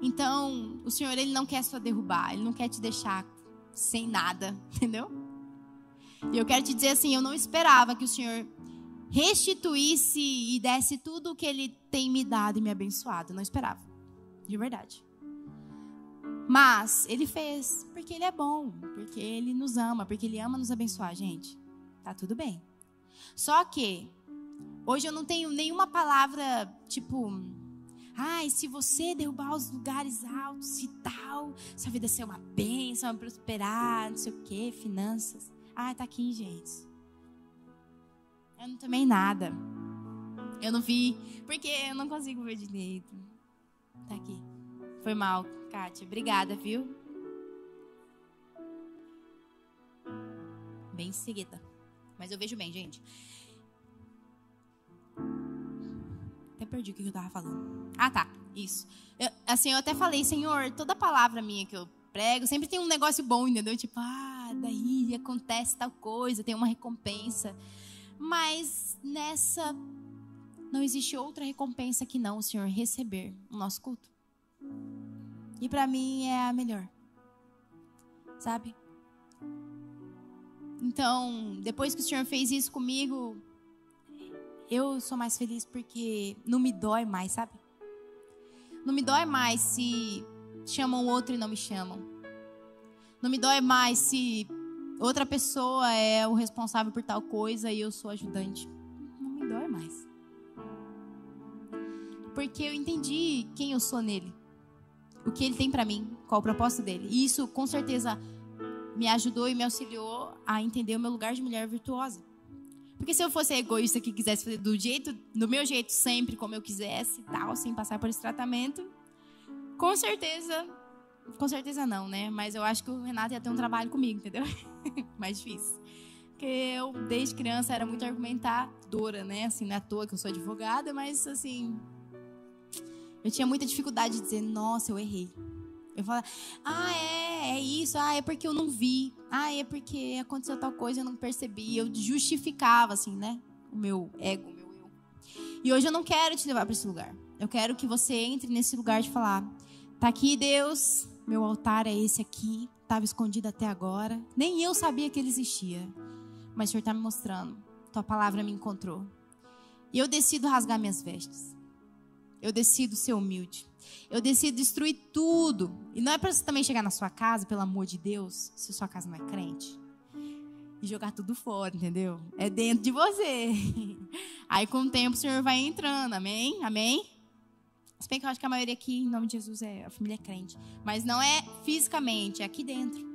Então, o Senhor ele não quer só derrubar, ele não quer te deixar sem nada, entendeu? E eu quero te dizer assim, eu não esperava que o Senhor restituísse e desse tudo o que Ele tem me dado e me abençoado. Não esperava, de verdade. Mas Ele fez porque Ele é bom, porque Ele nos ama, porque Ele ama nos abençoar, gente. Tá tudo bem. Só que hoje eu não tenho nenhuma palavra tipo, ai, se você derrubar os lugares altos e tal, sua vida ser uma bênção, prosperar, não sei o quê, finanças. Ah, tá aqui, gente. Eu não tomei nada. Eu não vi, porque eu não consigo ver direito. Tá aqui. Foi mal, Kátia. Obrigada, viu? Bem seguida. Mas eu vejo bem, gente. Até perdi o que eu tava falando. Ah, tá. Isso. Eu, assim, eu até falei, Senhor, toda palavra minha que eu prego sempre tem um negócio bom, entendeu? Tipo, ah, daí acontece tal coisa, tem uma recompensa. Mas nessa não existe outra recompensa que não o Senhor receber o nosso culto. E para mim é a melhor. Sabe? Então, depois que o Senhor fez isso comigo, eu sou mais feliz porque não me dói mais, sabe? Não me dói mais se chamam outro e não me chamam. Não me dói mais se outra pessoa é o responsável por tal coisa e eu sou ajudante. Não me dói mais. Porque eu entendi quem eu sou nele. O que ele tem para mim, qual o propósito dele. E isso com certeza me ajudou e me auxiliou a entender o meu lugar de mulher virtuosa. Porque se eu fosse egoísta que quisesse fazer do jeito, do meu jeito sempre, como eu quisesse, tal, sem passar por esse tratamento, com certeza, com certeza não, né? Mas eu acho que o Renato ia ter um trabalho comigo, entendeu? Mais difícil. Porque eu, desde criança, era muito argumentadora, né? Assim, não é toa que eu sou advogada, mas assim. Eu tinha muita dificuldade de dizer, nossa, eu errei. Eu falava, ah, é, é isso, ah, é porque eu não vi, ah, é porque aconteceu tal coisa eu não percebi. Eu justificava, assim, né? O meu ego, o meu eu. E hoje eu não quero te levar para esse lugar. Eu quero que você entre nesse lugar de falar: tá aqui, Deus, meu altar é esse aqui, estava escondido até agora. Nem eu sabia que ele existia. Mas o Senhor está me mostrando. Tua palavra me encontrou. E eu decido rasgar minhas vestes. Eu decido ser humilde. Eu decido destruir tudo. E não é para você também chegar na sua casa, pelo amor de Deus, se sua casa não é crente. E jogar tudo fora, entendeu? É dentro de você. Aí com o tempo o Senhor vai entrando, amém? Amém? Se bem que eu acho que a maioria aqui, em nome de Jesus, é a família é crente. Mas não é fisicamente, é aqui dentro.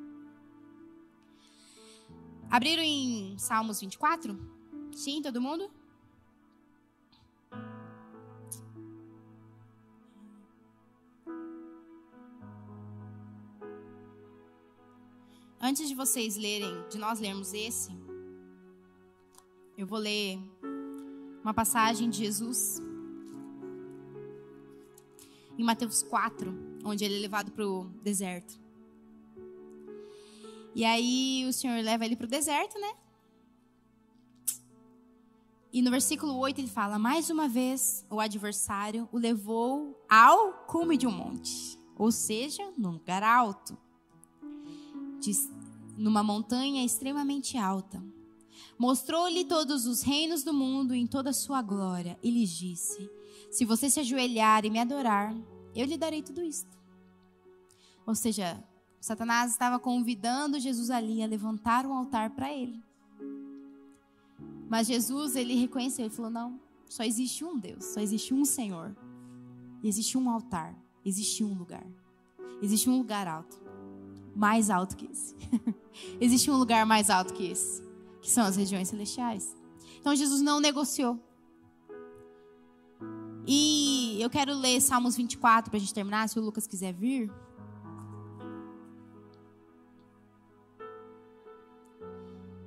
Abriram em Salmos 24? Sim, todo mundo? Antes de vocês lerem, de nós lermos esse, eu vou ler uma passagem de Jesus em Mateus 4, onde ele é levado para o deserto. E aí o Senhor leva ele para o deserto, né? E no versículo 8 ele fala: Mais uma vez o adversário o levou ao cume de um monte, ou seja, num lugar alto de, numa montanha extremamente alta. Mostrou-lhe todos os reinos do mundo em toda a sua glória e lhe disse: Se você se ajoelhar e me adorar, eu lhe darei tudo isto. Ou seja, Satanás estava convidando Jesus ali a levantar um altar para ele. Mas Jesus, ele reconheceu, ele falou: Não, só existe um Deus, só existe um Senhor. Existe um altar, existe um lugar. Existe um lugar alto mais alto que esse. Existe um lugar mais alto que esse, que são as regiões celestiais. Então Jesus não negociou. E eu quero ler Salmos 24 para a gente terminar, se o Lucas quiser vir.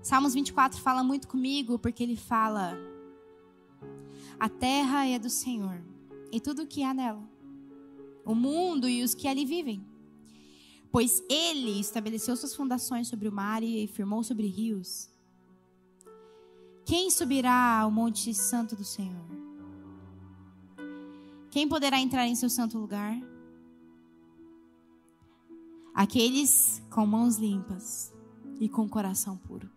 Salmos 24 fala muito comigo porque ele fala: A terra é do Senhor e tudo o que há nela, o mundo e os que ali vivem Pois ele estabeleceu suas fundações sobre o mar e firmou sobre rios. Quem subirá ao monte santo do Senhor? Quem poderá entrar em seu santo lugar? Aqueles com mãos limpas e com coração puro.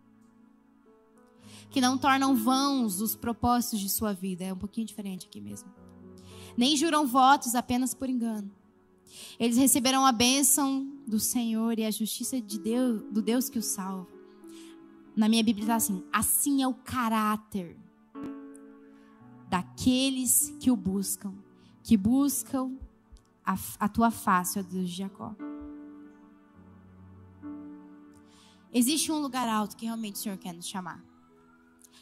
Que não tornam vãos os propósitos de sua vida. É um pouquinho diferente aqui mesmo. Nem juram votos apenas por engano eles receberão a bênção do Senhor e a justiça de Deus, do Deus que os salva. Na minha Bíblia está assim: assim é o caráter daqueles que o buscam, que buscam a, a tua face, ó Deus de Jacó. Existe um lugar alto que realmente o Senhor quer nos chamar,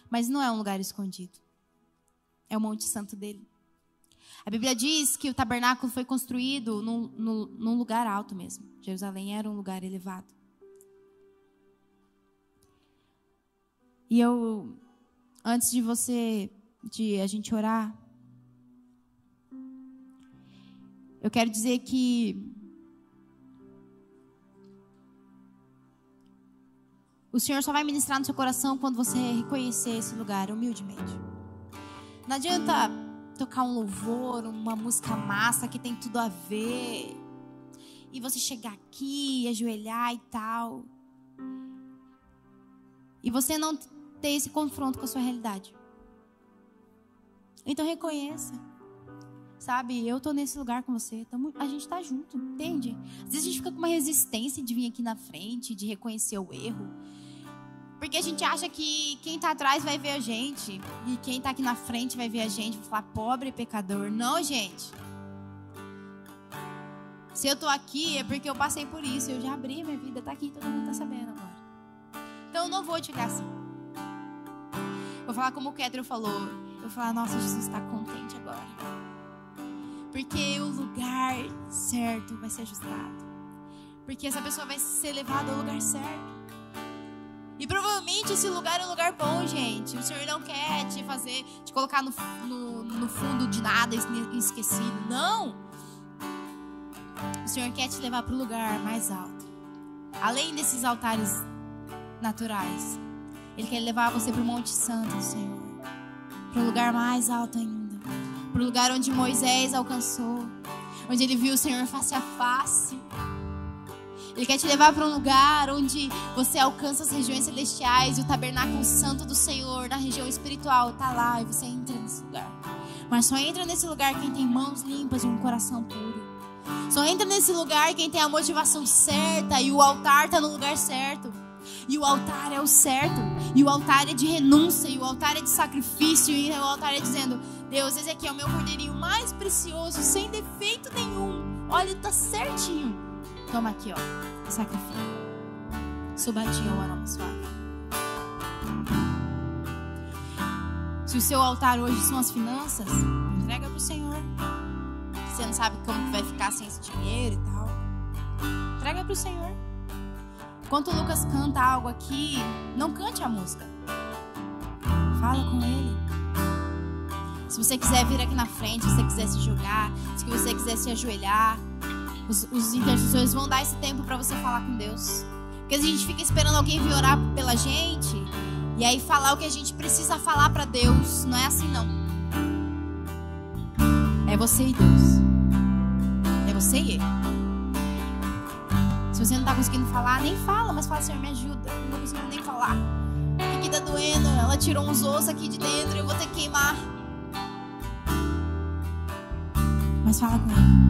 mas não é um lugar escondido, é o Monte Santo dele. A Bíblia diz que o tabernáculo foi construído num, num, num lugar alto mesmo. Jerusalém era um lugar elevado. E eu, antes de você, de a gente orar, eu quero dizer que O Senhor só vai ministrar no seu coração quando você reconhecer esse lugar humildemente. Não adianta tocar um louvor, uma música massa que tem tudo a ver. E você chegar aqui, ajoelhar e tal. E você não ter esse confronto com a sua realidade. Então reconheça. Sabe, eu tô nesse lugar com você, tamo, a gente tá junto, entende? Às vezes a gente fica com uma resistência de vir aqui na frente, de reconhecer o erro. Porque a gente acha que quem tá atrás vai ver a gente. E quem tá aqui na frente vai ver a gente. Vai falar, pobre pecador. Não, gente. Se eu tô aqui é porque eu passei por isso. Eu já abri minha vida. Tá aqui, todo mundo tá sabendo agora. Então eu não vou te olhar assim. Vou falar como o Ketro falou. Eu vou falar, nossa, Jesus está contente agora. Porque o lugar certo vai ser ajustado. Porque essa pessoa vai ser levada ao lugar certo. E provavelmente esse lugar é um lugar bom, gente. O Senhor não quer te fazer, te colocar no, no, no fundo de nada esquecido. Não! O Senhor quer te levar para o lugar mais alto. Além desses altares naturais, Ele quer levar você para o Monte Santo, Senhor. Para o lugar mais alto ainda. Para o lugar onde Moisés alcançou. Onde ele viu o Senhor face a face. Ele quer te levar para um lugar onde você alcança as regiões celestiais e o tabernáculo santo do Senhor na região espiritual está lá e você entra nesse lugar. Mas só entra nesse lugar quem tem mãos limpas e um coração puro. Só entra nesse lugar quem tem a motivação certa e o altar está no lugar certo. E o altar é o certo. E o altar é de renúncia. E o altar é de sacrifício. E o altar é dizendo: Deus, esse aqui é o meu cordeirinho mais precioso, sem defeito nenhum. Olha, está certinho. Toma aqui, ó. Sacrifício. Subadinho o aroma suave. Se o seu altar hoje são as finanças, entrega pro Senhor. Você não sabe como vai ficar sem esse dinheiro e tal. Entrega pro Senhor. Enquanto o Lucas canta algo aqui, não cante a música. Fala com ele. Se você quiser vir aqui na frente, se você quiser se jogar, se você quiser se ajoelhar, os, os intercessores vão dar esse tempo para você falar com Deus. Porque a gente fica esperando alguém vir orar pela gente e aí falar o que a gente precisa falar para Deus. Não é assim não. É você e Deus. É você e ele. Se você não tá conseguindo falar, nem fala, mas fala, Senhor, me ajuda. Não tô conseguindo nem falar. O que tá doendo? Ela tirou uns ossos aqui de dentro, eu vou ter que queimar. Mas fala com ele.